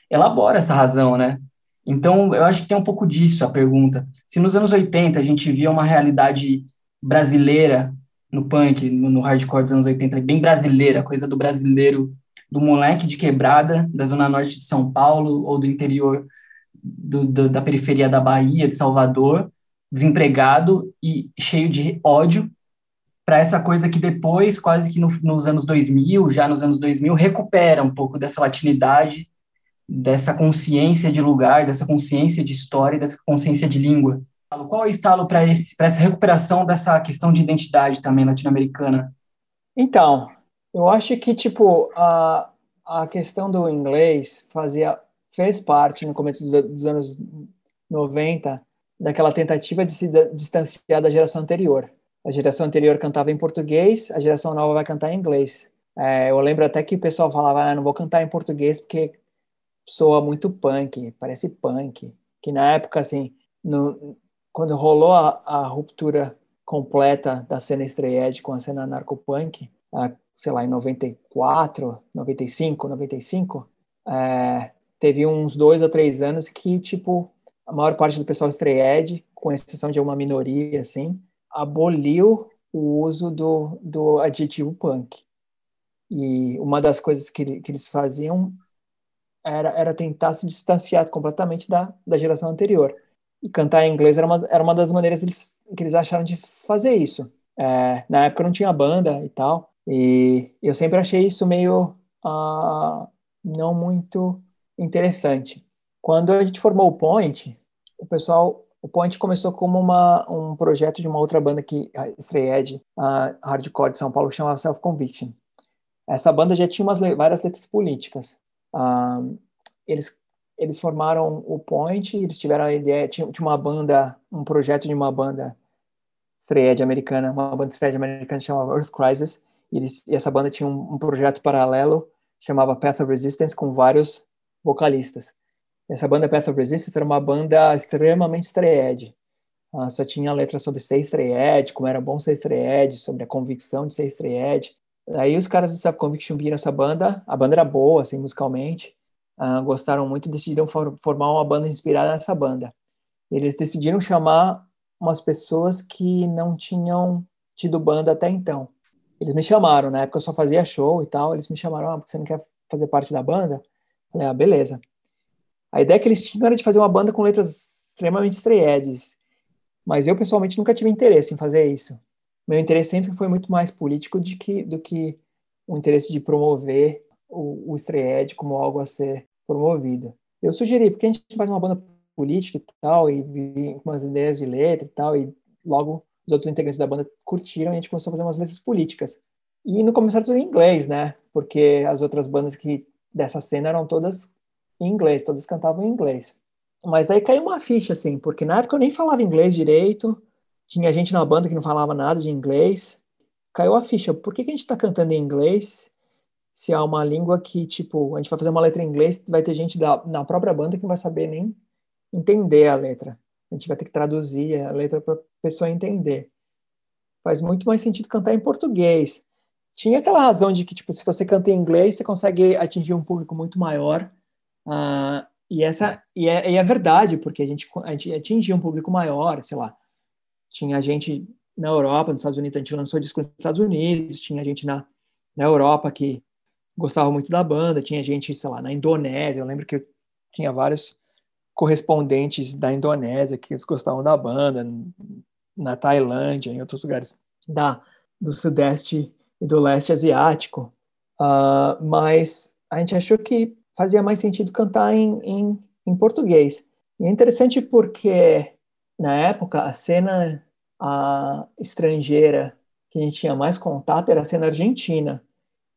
elabora essa razão, né? Então, eu acho que tem um pouco disso a pergunta. Se nos anos 80 a gente via uma realidade brasileira no punk, no, hardcore dos anos 80, bem brasileira, coisa do brasileiro, do moleque de quebrada, da zona norte de São Paulo ou do interior do, do, da periferia da Bahia, de Salvador, desempregado e cheio de ódio, para essa coisa que depois, quase que no, nos anos 2000, já nos anos 2000, recupera um pouco dessa latinidade, dessa consciência de lugar, dessa consciência de história, dessa consciência de língua. Qual é o estalo para essa recuperação dessa questão de identidade também latino-americana? Então, eu acho que, tipo, a, a questão do inglês fazia, fez parte, no começo dos, dos anos 90, daquela tentativa de se distanciar da geração anterior. A geração anterior cantava em português, a geração nova vai cantar em inglês. É, eu lembro até que o pessoal falava, ah, não vou cantar em português porque soa muito punk, parece punk. Que na época, assim, no, quando rolou a, a, ruptura completa da cena estreed com a cena narcopunk, a, sei lá, em 94, 95, 95, é, teve uns dois ou três anos que, tipo, a maior parte do pessoal estreed, com exceção de uma minoria, assim, aboliu o uso do, do adjetivo punk. E uma das coisas que, que eles faziam era, era tentar se distanciar completamente da, da geração anterior. E cantar em inglês era uma, era uma das maneiras eles, que eles acharam de fazer isso. É, na época não tinha banda e tal, e eu sempre achei isso meio uh, não muito interessante. Quando a gente formou o Point, o pessoal, o Point começou como uma, um projeto de uma outra banda que estreia a hardcore de São Paulo, que chamava Self Conviction. Essa banda já tinha umas, várias letras políticas. Eles eles formaram o Point, eles tiveram a ideia, tinha, tinha uma banda, um projeto de uma banda estreia americana, uma banda estreia americana chamava Earth Crisis, e, eles, e essa banda tinha um, um projeto paralelo chamava Path of Resistance com vários vocalistas. Essa banda Path of Resistance era uma banda extremamente estreed. Uh, só tinha letra sobre ser estreed, como era bom ser estreed, sobre a convicção de ser estreed. Aí os caras do Conviction viram essa banda, a banda era boa, assim, musicalmente, uh, gostaram muito e decidiram for formar uma banda inspirada nessa banda. Eles decidiram chamar umas pessoas que não tinham tido banda até então. Eles me chamaram, na época eu só fazia show e tal, eles me chamaram, ah, você não quer fazer parte da banda? Eu falei, ah, beleza. A ideia que eles tinham era de fazer uma banda com letras extremamente estreedes, mas eu pessoalmente nunca tive interesse em fazer isso. Meu interesse sempre foi muito mais político de que, do que o interesse de promover o, o estreed como algo a ser promovido. Eu sugeri, porque a gente faz uma banda política e tal, e com umas ideias de letra e tal, e logo os outros integrantes da banda curtiram e a gente começou a fazer umas letras políticas. E no começo era tudo em inglês, né? Porque as outras bandas que dessa cena eram todas em inglês, todas cantavam em inglês. Mas aí caiu uma ficha, assim, porque na época eu nem falava inglês direito, tinha gente na banda que não falava nada de inglês. Caiu a ficha, por que, que a gente está cantando em inglês se há uma língua que, tipo, a gente vai fazer uma letra em inglês, vai ter gente da, na própria banda que não vai saber nem entender a letra. A gente vai ter que traduzir a letra para a pessoa entender. Faz muito mais sentido cantar em português. Tinha aquela razão de que, tipo, se você canta em inglês, você consegue atingir um público muito maior Uh, e essa e é, e é, verdade, porque a gente, a gente atingia um público maior, sei lá. Tinha gente na Europa, nos Estados Unidos, a gente lançou disco nos Estados Unidos, tinha gente na, na Europa que gostava muito da banda, tinha gente, sei lá, na Indonésia, eu lembro que eu tinha vários correspondentes da Indonésia que gostavam da banda, na Tailândia, em outros lugares da, do Sudeste e do Leste Asiático, uh, mas a gente achou que fazia mais sentido cantar em, em, em português. E é interessante porque, na época, a cena a estrangeira que a gente tinha mais contato era a cena argentina.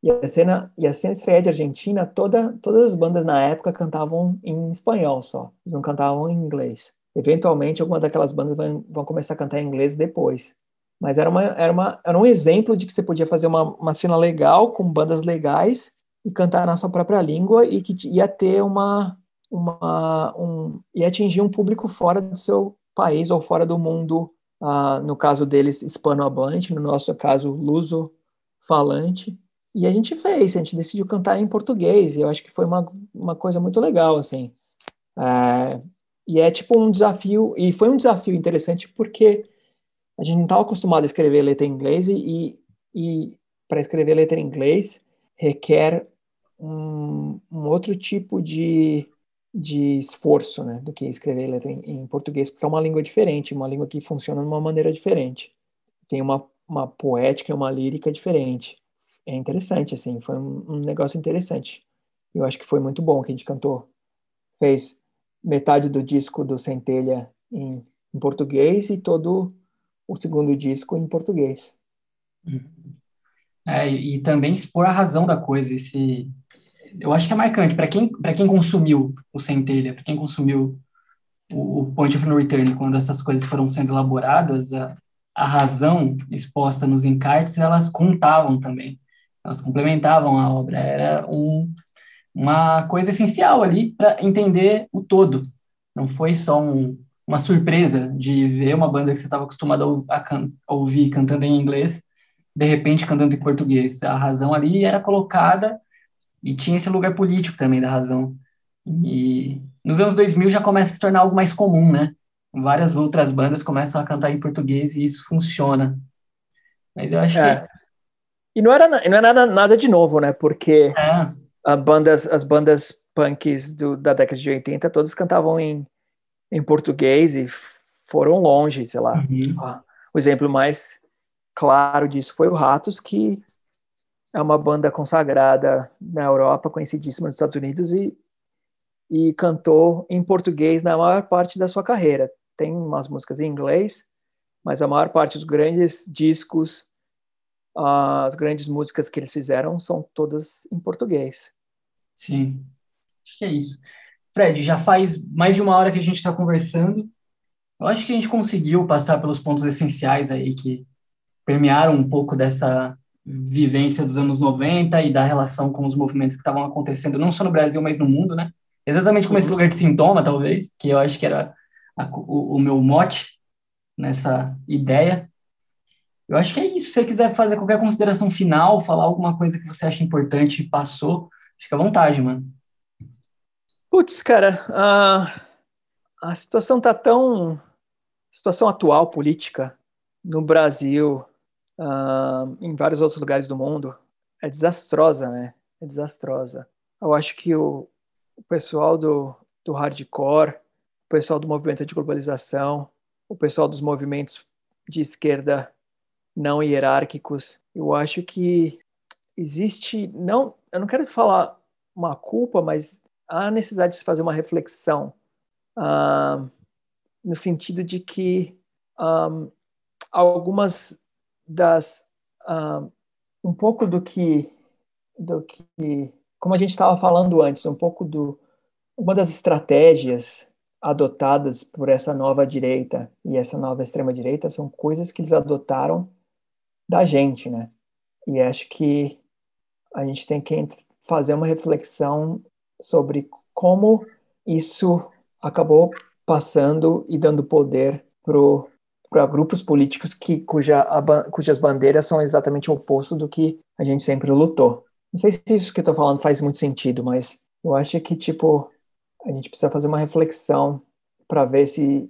E a cena, e a cena estreia de Argentina, toda, todas as bandas na época cantavam em espanhol só, eles não cantavam em inglês. Eventualmente, alguma daquelas bandas vão, vão começar a cantar em inglês depois. Mas era, uma, era, uma, era um exemplo de que você podia fazer uma, uma cena legal, com bandas legais, e cantar na sua própria língua, e que ia ter uma. uma um, ia atingir um público fora do seu país ou fora do mundo, uh, no caso deles, hispanohablante, no nosso caso, luso-falante. E a gente fez, a gente decidiu cantar em português, e eu acho que foi uma, uma coisa muito legal, assim. É, e é tipo um desafio, e foi um desafio interessante porque a gente não estava acostumado a escrever letra em inglês, e, e para escrever letra em inglês requer um, um, outro tipo de, de esforço né, do que escrever letra em, em português, porque é uma língua diferente, uma língua que funciona de uma maneira diferente. Tem uma, uma poética e uma lírica diferente é interessante, assim, foi um, um, negócio interessante. Eu acho que foi muito bom que a gente cantou. Fez metade do disco do Centelha em, em português e todo o segundo disco em português. É, e também expor a razão da coisa, esse eu acho que é marcante para quem para quem consumiu o Centelha, para quem consumiu o, o Point of No Return, quando essas coisas foram sendo elaboradas, a, a razão exposta nos encartes, elas contavam também elas complementavam a obra, era um, uma coisa essencial ali para entender o todo. Não foi só um, uma surpresa de ver uma banda que você estava acostumado a, a, a, ouvir cantando em inglês, de repente cantando em português. A razão ali era colocada e tinha esse lugar político também da razão. E nos anos 2000 já começa a se tornar algo mais comum, né? Várias outras bandas começam a cantar em português e isso funciona. Mas eu acho é. que e não era, não era nada, nada de novo, né? Porque é. bandas, as bandas punks do, da década de 80 todas cantavam em, em português e foram longe, sei lá. Uhum. O exemplo mais claro disso foi o Ratos, que é uma banda consagrada na Europa, conhecidíssima nos Estados Unidos e, e cantou em português na maior parte da sua carreira. Tem umas músicas em inglês, mas a maior parte dos grandes discos as grandes músicas que eles fizeram são todas em português. Sim, acho que é isso. Fred, já faz mais de uma hora que a gente está conversando. Eu acho que a gente conseguiu passar pelos pontos essenciais aí que permearam um pouco dessa vivência dos anos 90 e da relação com os movimentos que estavam acontecendo, não só no Brasil, mas no mundo, né? Exatamente como esse uhum. lugar de sintoma, talvez, que eu acho que era a, o, o meu mote nessa ideia. Eu acho que é isso. Se você quiser fazer qualquer consideração final, falar alguma coisa que você acha importante e passou, fica à vontade, mano. Putz, cara, a, a situação tá tão. situação atual política no Brasil, uh, em vários outros lugares do mundo, é desastrosa, né? É desastrosa. Eu acho que o, o pessoal do, do hardcore, o pessoal do movimento de globalização, o pessoal dos movimentos de esquerda não hierárquicos. Eu acho que existe, não, eu não quero falar uma culpa, mas há necessidade de se fazer uma reflexão uh, no sentido de que um, algumas das uh, um pouco do que do que como a gente estava falando antes um pouco do uma das estratégias adotadas por essa nova direita e essa nova extrema direita são coisas que eles adotaram da gente, né? E acho que a gente tem que fazer uma reflexão sobre como isso acabou passando e dando poder para grupos políticos que cuja, cujas bandeiras são exatamente o oposto do que a gente sempre lutou. Não sei se isso que eu estou falando faz muito sentido, mas eu acho que tipo a gente precisa fazer uma reflexão para ver se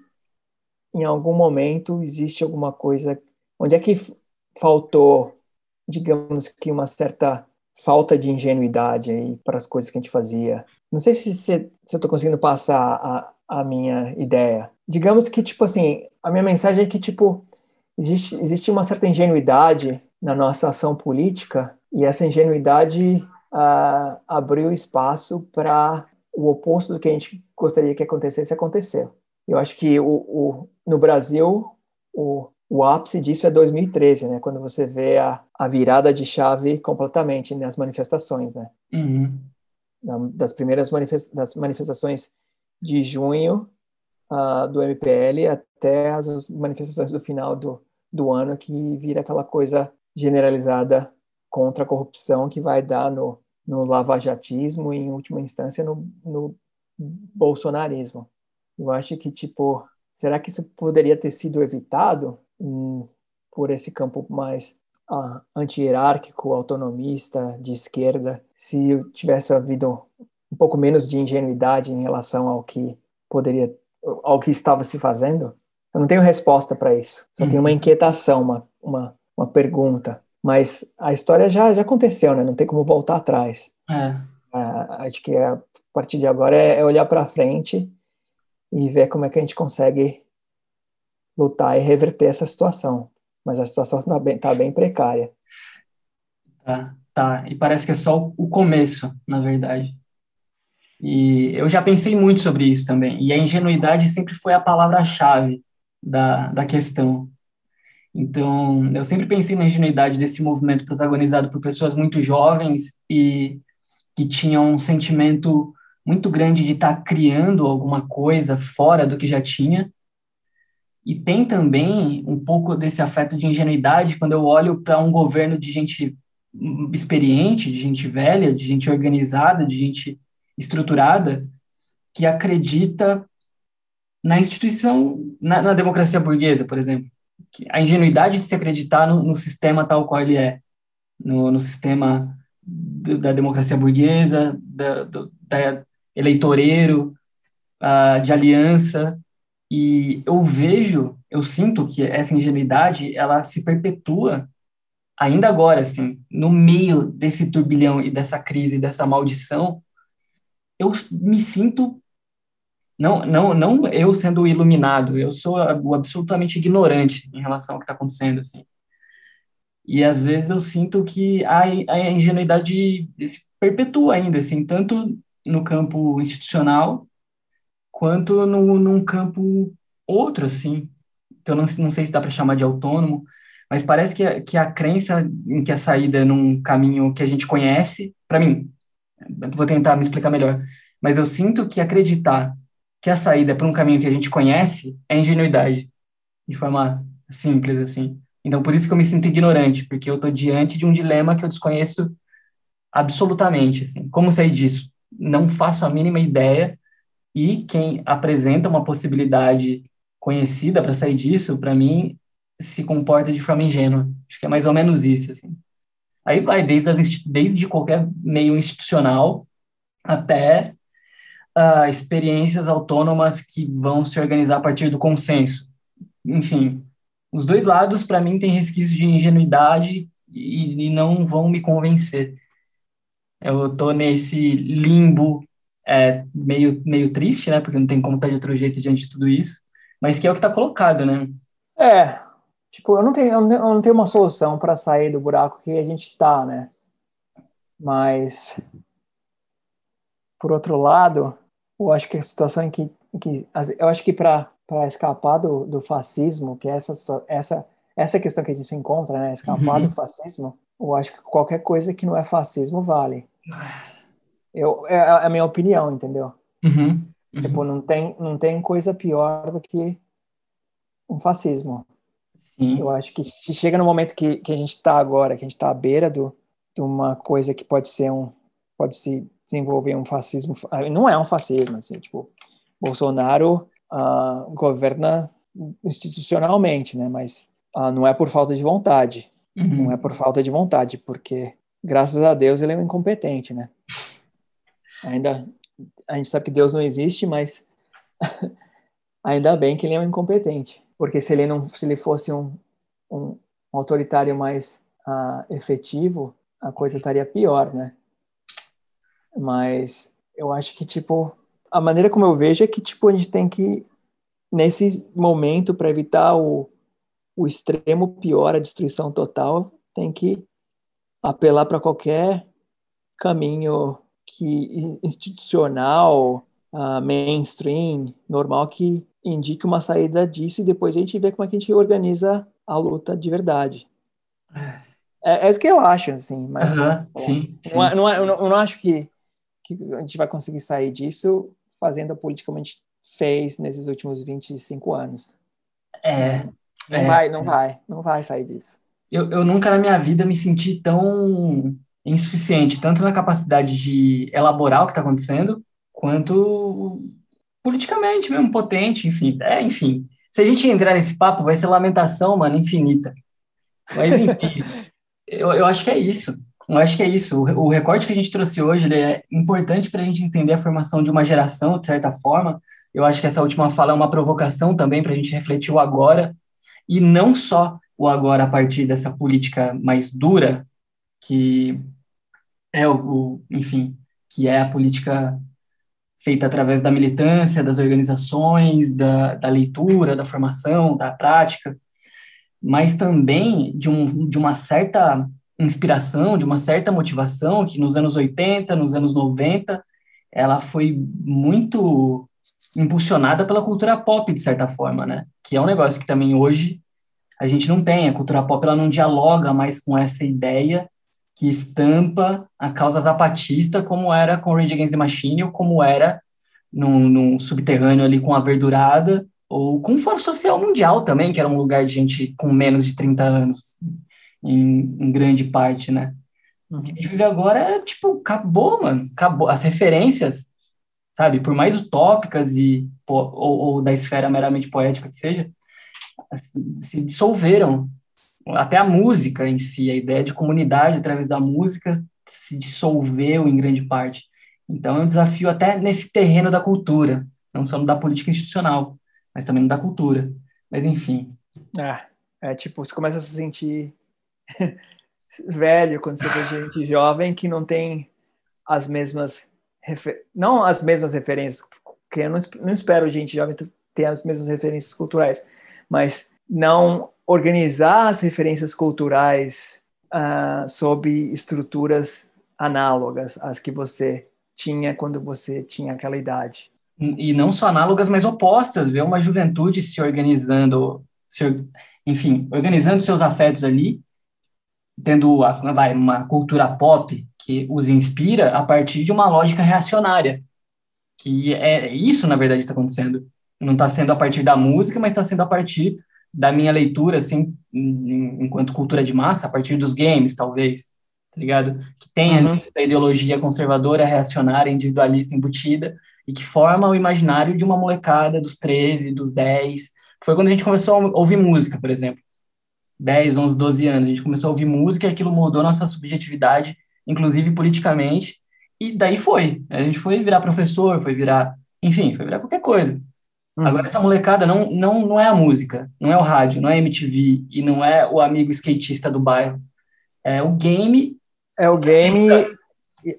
em algum momento existe alguma coisa onde é que faltou, digamos que uma certa falta de ingenuidade aí para as coisas que a gente fazia. Não sei se, se, se eu estou conseguindo passar a, a minha ideia. Digamos que, tipo assim, a minha mensagem é que, tipo, existe, existe uma certa ingenuidade na nossa ação política e essa ingenuidade uh, abriu espaço para o oposto do que a gente gostaria que acontecesse acontecer. Eu acho que o, o no Brasil o, o ápice disso é 2013, né? Quando você vê a, a virada de chave completamente nas manifestações, né? Uhum. Das primeiras manifest, das manifestações de junho uh, do MPL até as manifestações do final do, do ano, que vira aquela coisa generalizada contra a corrupção que vai dar no, no lavajatismo e, em última instância, no, no bolsonarismo. Eu acho que, tipo, será que isso poderia ter sido evitado hum, por esse campo mais uh, anti-hierárquico, autonomista, de esquerda, se tivesse havido um pouco menos de ingenuidade em relação ao que poderia, ao que estava se fazendo? Eu não tenho resposta para isso. Só uhum. tenho uma inquietação, uma, uma, uma pergunta. Mas a história já, já aconteceu, né? Não tem como voltar atrás. É. Uh, acho que a partir de agora é, é olhar para frente e ver como é que a gente consegue lutar e reverter essa situação. Mas a situação está bem, tá bem precária. Tá, tá. E parece que é só o começo, na verdade. E eu já pensei muito sobre isso também. E a ingenuidade sempre foi a palavra-chave da, da questão. Então, eu sempre pensei na ingenuidade desse movimento protagonizado por pessoas muito jovens e que tinham um sentimento muito grande de estar tá criando alguma coisa fora do que já tinha. E tem também um pouco desse afeto de ingenuidade quando eu olho para um governo de gente experiente, de gente velha, de gente organizada, de gente estruturada, que acredita na instituição, na, na democracia burguesa, por exemplo. A ingenuidade de se acreditar no, no sistema tal qual ele é, no, no sistema do, da democracia burguesa, da, do, da eleitoreiro, uh, de aliança, e eu vejo, eu sinto que essa ingenuidade, ela se perpetua ainda agora, assim, no meio desse turbilhão e dessa crise, dessa maldição, eu me sinto não, não, não eu sendo iluminado, eu sou absolutamente ignorante em relação ao que está acontecendo, assim. E às vezes eu sinto que a, a ingenuidade se perpetua ainda, assim, tanto no campo institucional quanto no, num campo outro, assim, que eu não, não sei se dá para chamar de autônomo, mas parece que a, que a crença em que a saída é num caminho que a gente conhece, para mim, vou tentar me explicar melhor, mas eu sinto que acreditar que a saída é para um caminho que a gente conhece é ingenuidade, de forma simples, assim. Então, por isso que eu me sinto ignorante, porque eu estou diante de um dilema que eu desconheço absolutamente, assim. Como sair disso? Não faço a mínima ideia, e quem apresenta uma possibilidade conhecida para sair disso, para mim, se comporta de forma ingênua. Acho que é mais ou menos isso, assim. Aí vai desde, as, desde qualquer meio institucional até uh, experiências autônomas que vão se organizar a partir do consenso. Enfim, os dois lados, para mim, têm resquício de ingenuidade e, e, não vão me convencer. Eu estou nesse limbo é, meio, meio triste, né? Porque não tem como estar de outro jeito diante de tudo isso, mas que é o que está colocado, né? É, tipo, eu não tenho, eu não tenho uma solução para sair do buraco que a gente está, né? Mas, por outro lado, eu acho que a situação em que, em que eu acho que para escapar do, do fascismo, que é essa essa essa questão que a gente se encontra, né? Escapar uhum. do fascismo, eu acho que qualquer coisa que não é fascismo vale. Eu, é, é a minha opinião, entendeu? Uhum. Uhum. Tipo, não tem, não tem coisa pior do que um fascismo. Sim. Eu acho que chega no momento que, que a gente está agora, que a gente está à beira do, de uma coisa que pode ser um, pode se desenvolver um fascismo, ah, não é um fascismo, assim, tipo, Bolsonaro uh, governa institucionalmente, né, mas uh, não é por falta de vontade, uhum. não é por falta de vontade, porque graças a Deus ele é um incompetente, né. Ainda a gente sabe que Deus não existe, mas ainda bem que ele é um incompetente, porque se ele não, se ele fosse um, um, autoritário mais uh, efetivo, a coisa estaria pior, né? Mas eu acho que, tipo, a maneira como eu vejo é que, tipo, a gente tem que, nesse momento, para evitar o, o extremo pior, a destruição total, tem que apelar para qualquer caminho que institucional, uh, mainstream, normal que indique uma saída disso e depois a gente vê como é que a gente organiza a luta de verdade. É, é isso que eu acho, assim, mas sim, não, é, não, é, eu, não, eu não acho que, que a gente vai conseguir sair disso fazendo a política como a gente fez nesses últimos 25 anos. É. Não é, vai, não vai, não vai sair disso. Eu, eu nunca na minha vida me senti tão insuficiente, tanto na capacidade de elaborar o que está acontecendo, quanto politicamente mesmo, potente, enfim. É, enfim. Se a gente entrar nesse papo, vai ser lamentação, mano, infinita. Mas, enfim, eu, eu acho que é isso. Eu acho que é isso. O, o recorte que a gente trouxe hoje é importante para a gente entender a formação de uma geração, de certa forma. Eu acho que essa última fala é uma provocação também para a gente refletir o agora, e não só o agora a partir dessa política mais dura, que é o, o enfim, que é a política feita através da militância, das organizações, da, da leitura, da formação, da prática, mas também de, um, de uma certa inspiração, de uma certa motivação que nos anos 80, nos anos 90, ela foi muito impulsionada pela cultura pop, de certa forma, né? Que é um negócio que também hoje a gente não tem. A cultura pop ela não dialoga mais com essa ideia que estampa a causa zapatista, como era com Rage Against the Machine, ou como era num, num subterrâneo ali com a Verdurada, ou com o Fórum Social Mundial também, que era um lugar de gente com menos de 30 anos, em, em grande parte, né? O que a gente vive agora é, tipo, acabou, mano, acabou. As referências, sabe, por mais utópicas e, ou, ou da esfera meramente poética que seja, se dissolveram até a música em si, a ideia de comunidade através da música se dissolveu em grande parte. Então é um desafio até nesse terreno da cultura, não só no da política institucional, mas também no da cultura. Mas enfim. É, é tipo, você começa a se sentir velho quando você vê gente jovem que não tem as mesmas não as mesmas referências, porque eu não, não espero gente jovem ter as mesmas referências culturais, mas não organizar as referências culturais uh, sob estruturas análogas às que você tinha quando você tinha aquela idade. E não só análogas, mas opostas, ver uma juventude se organizando, se, enfim, organizando seus afetos ali, tendo vai, uma cultura pop que os inspira a partir de uma lógica reacionária, que é isso, na verdade, está acontecendo. Não está sendo a partir da música, mas está sendo a partir da minha leitura, assim, enquanto cultura de massa, a partir dos games, talvez, tá ligado? Que tem uhum. essa ideologia conservadora, reacionária, individualista embutida, e que forma o imaginário de uma molecada dos 13, dos 10. Foi quando a gente começou a ouvir música, por exemplo. 10, 11, 12 anos. A gente começou a ouvir música e aquilo mudou nossa subjetividade, inclusive politicamente, e daí foi. A gente foi virar professor, foi virar, enfim, foi virar qualquer coisa. Uhum. Agora, essa molecada não, não, não é a música, não é o rádio, não é a MTV e não é o amigo skatista do bairro. É o game. É o game.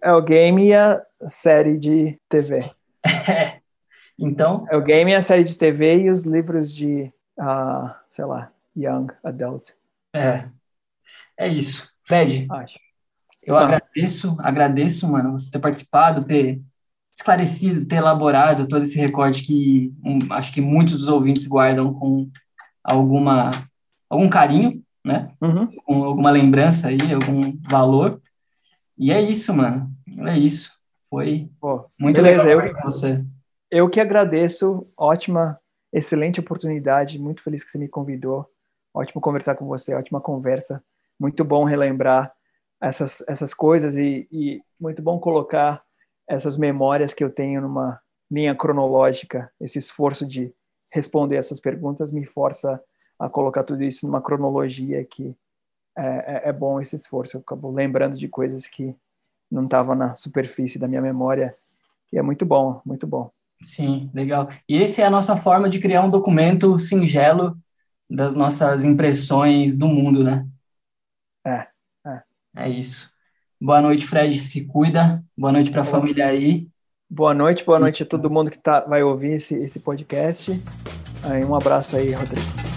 É o game e a série de TV. É. Então. É o game e a série de TV e os livros de, uh, sei lá, Young Adult. É. É isso. Fred, Acho. eu ah. agradeço, agradeço, mano, você ter participado, ter esclarecido, ter elaborado todo esse recorde que um, acho que muitos dos ouvintes guardam com alguma algum carinho, né? Uhum. Com alguma lembrança aí, algum valor. E é isso, mano. É isso. Foi Pô, muito beleza, legal eu, com você. Eu que agradeço. Ótima, excelente oportunidade. Muito feliz que você me convidou. Ótimo conversar com você, ótima conversa. Muito bom relembrar essas, essas coisas e, e muito bom colocar essas memórias que eu tenho numa linha cronológica, esse esforço de responder essas perguntas me força a colocar tudo isso numa cronologia que é, é, é bom esse esforço. Eu acabo lembrando de coisas que não estavam na superfície da minha memória e é muito bom, muito bom. Sim, legal. E essa é a nossa forma de criar um documento singelo das nossas impressões do mundo, né? É, é. É isso. Boa noite, Fred. Se cuida. Boa noite para a família aí. Boa noite, boa noite a todo mundo que tá, vai ouvir esse, esse podcast. Aí, um abraço aí, Rodrigo.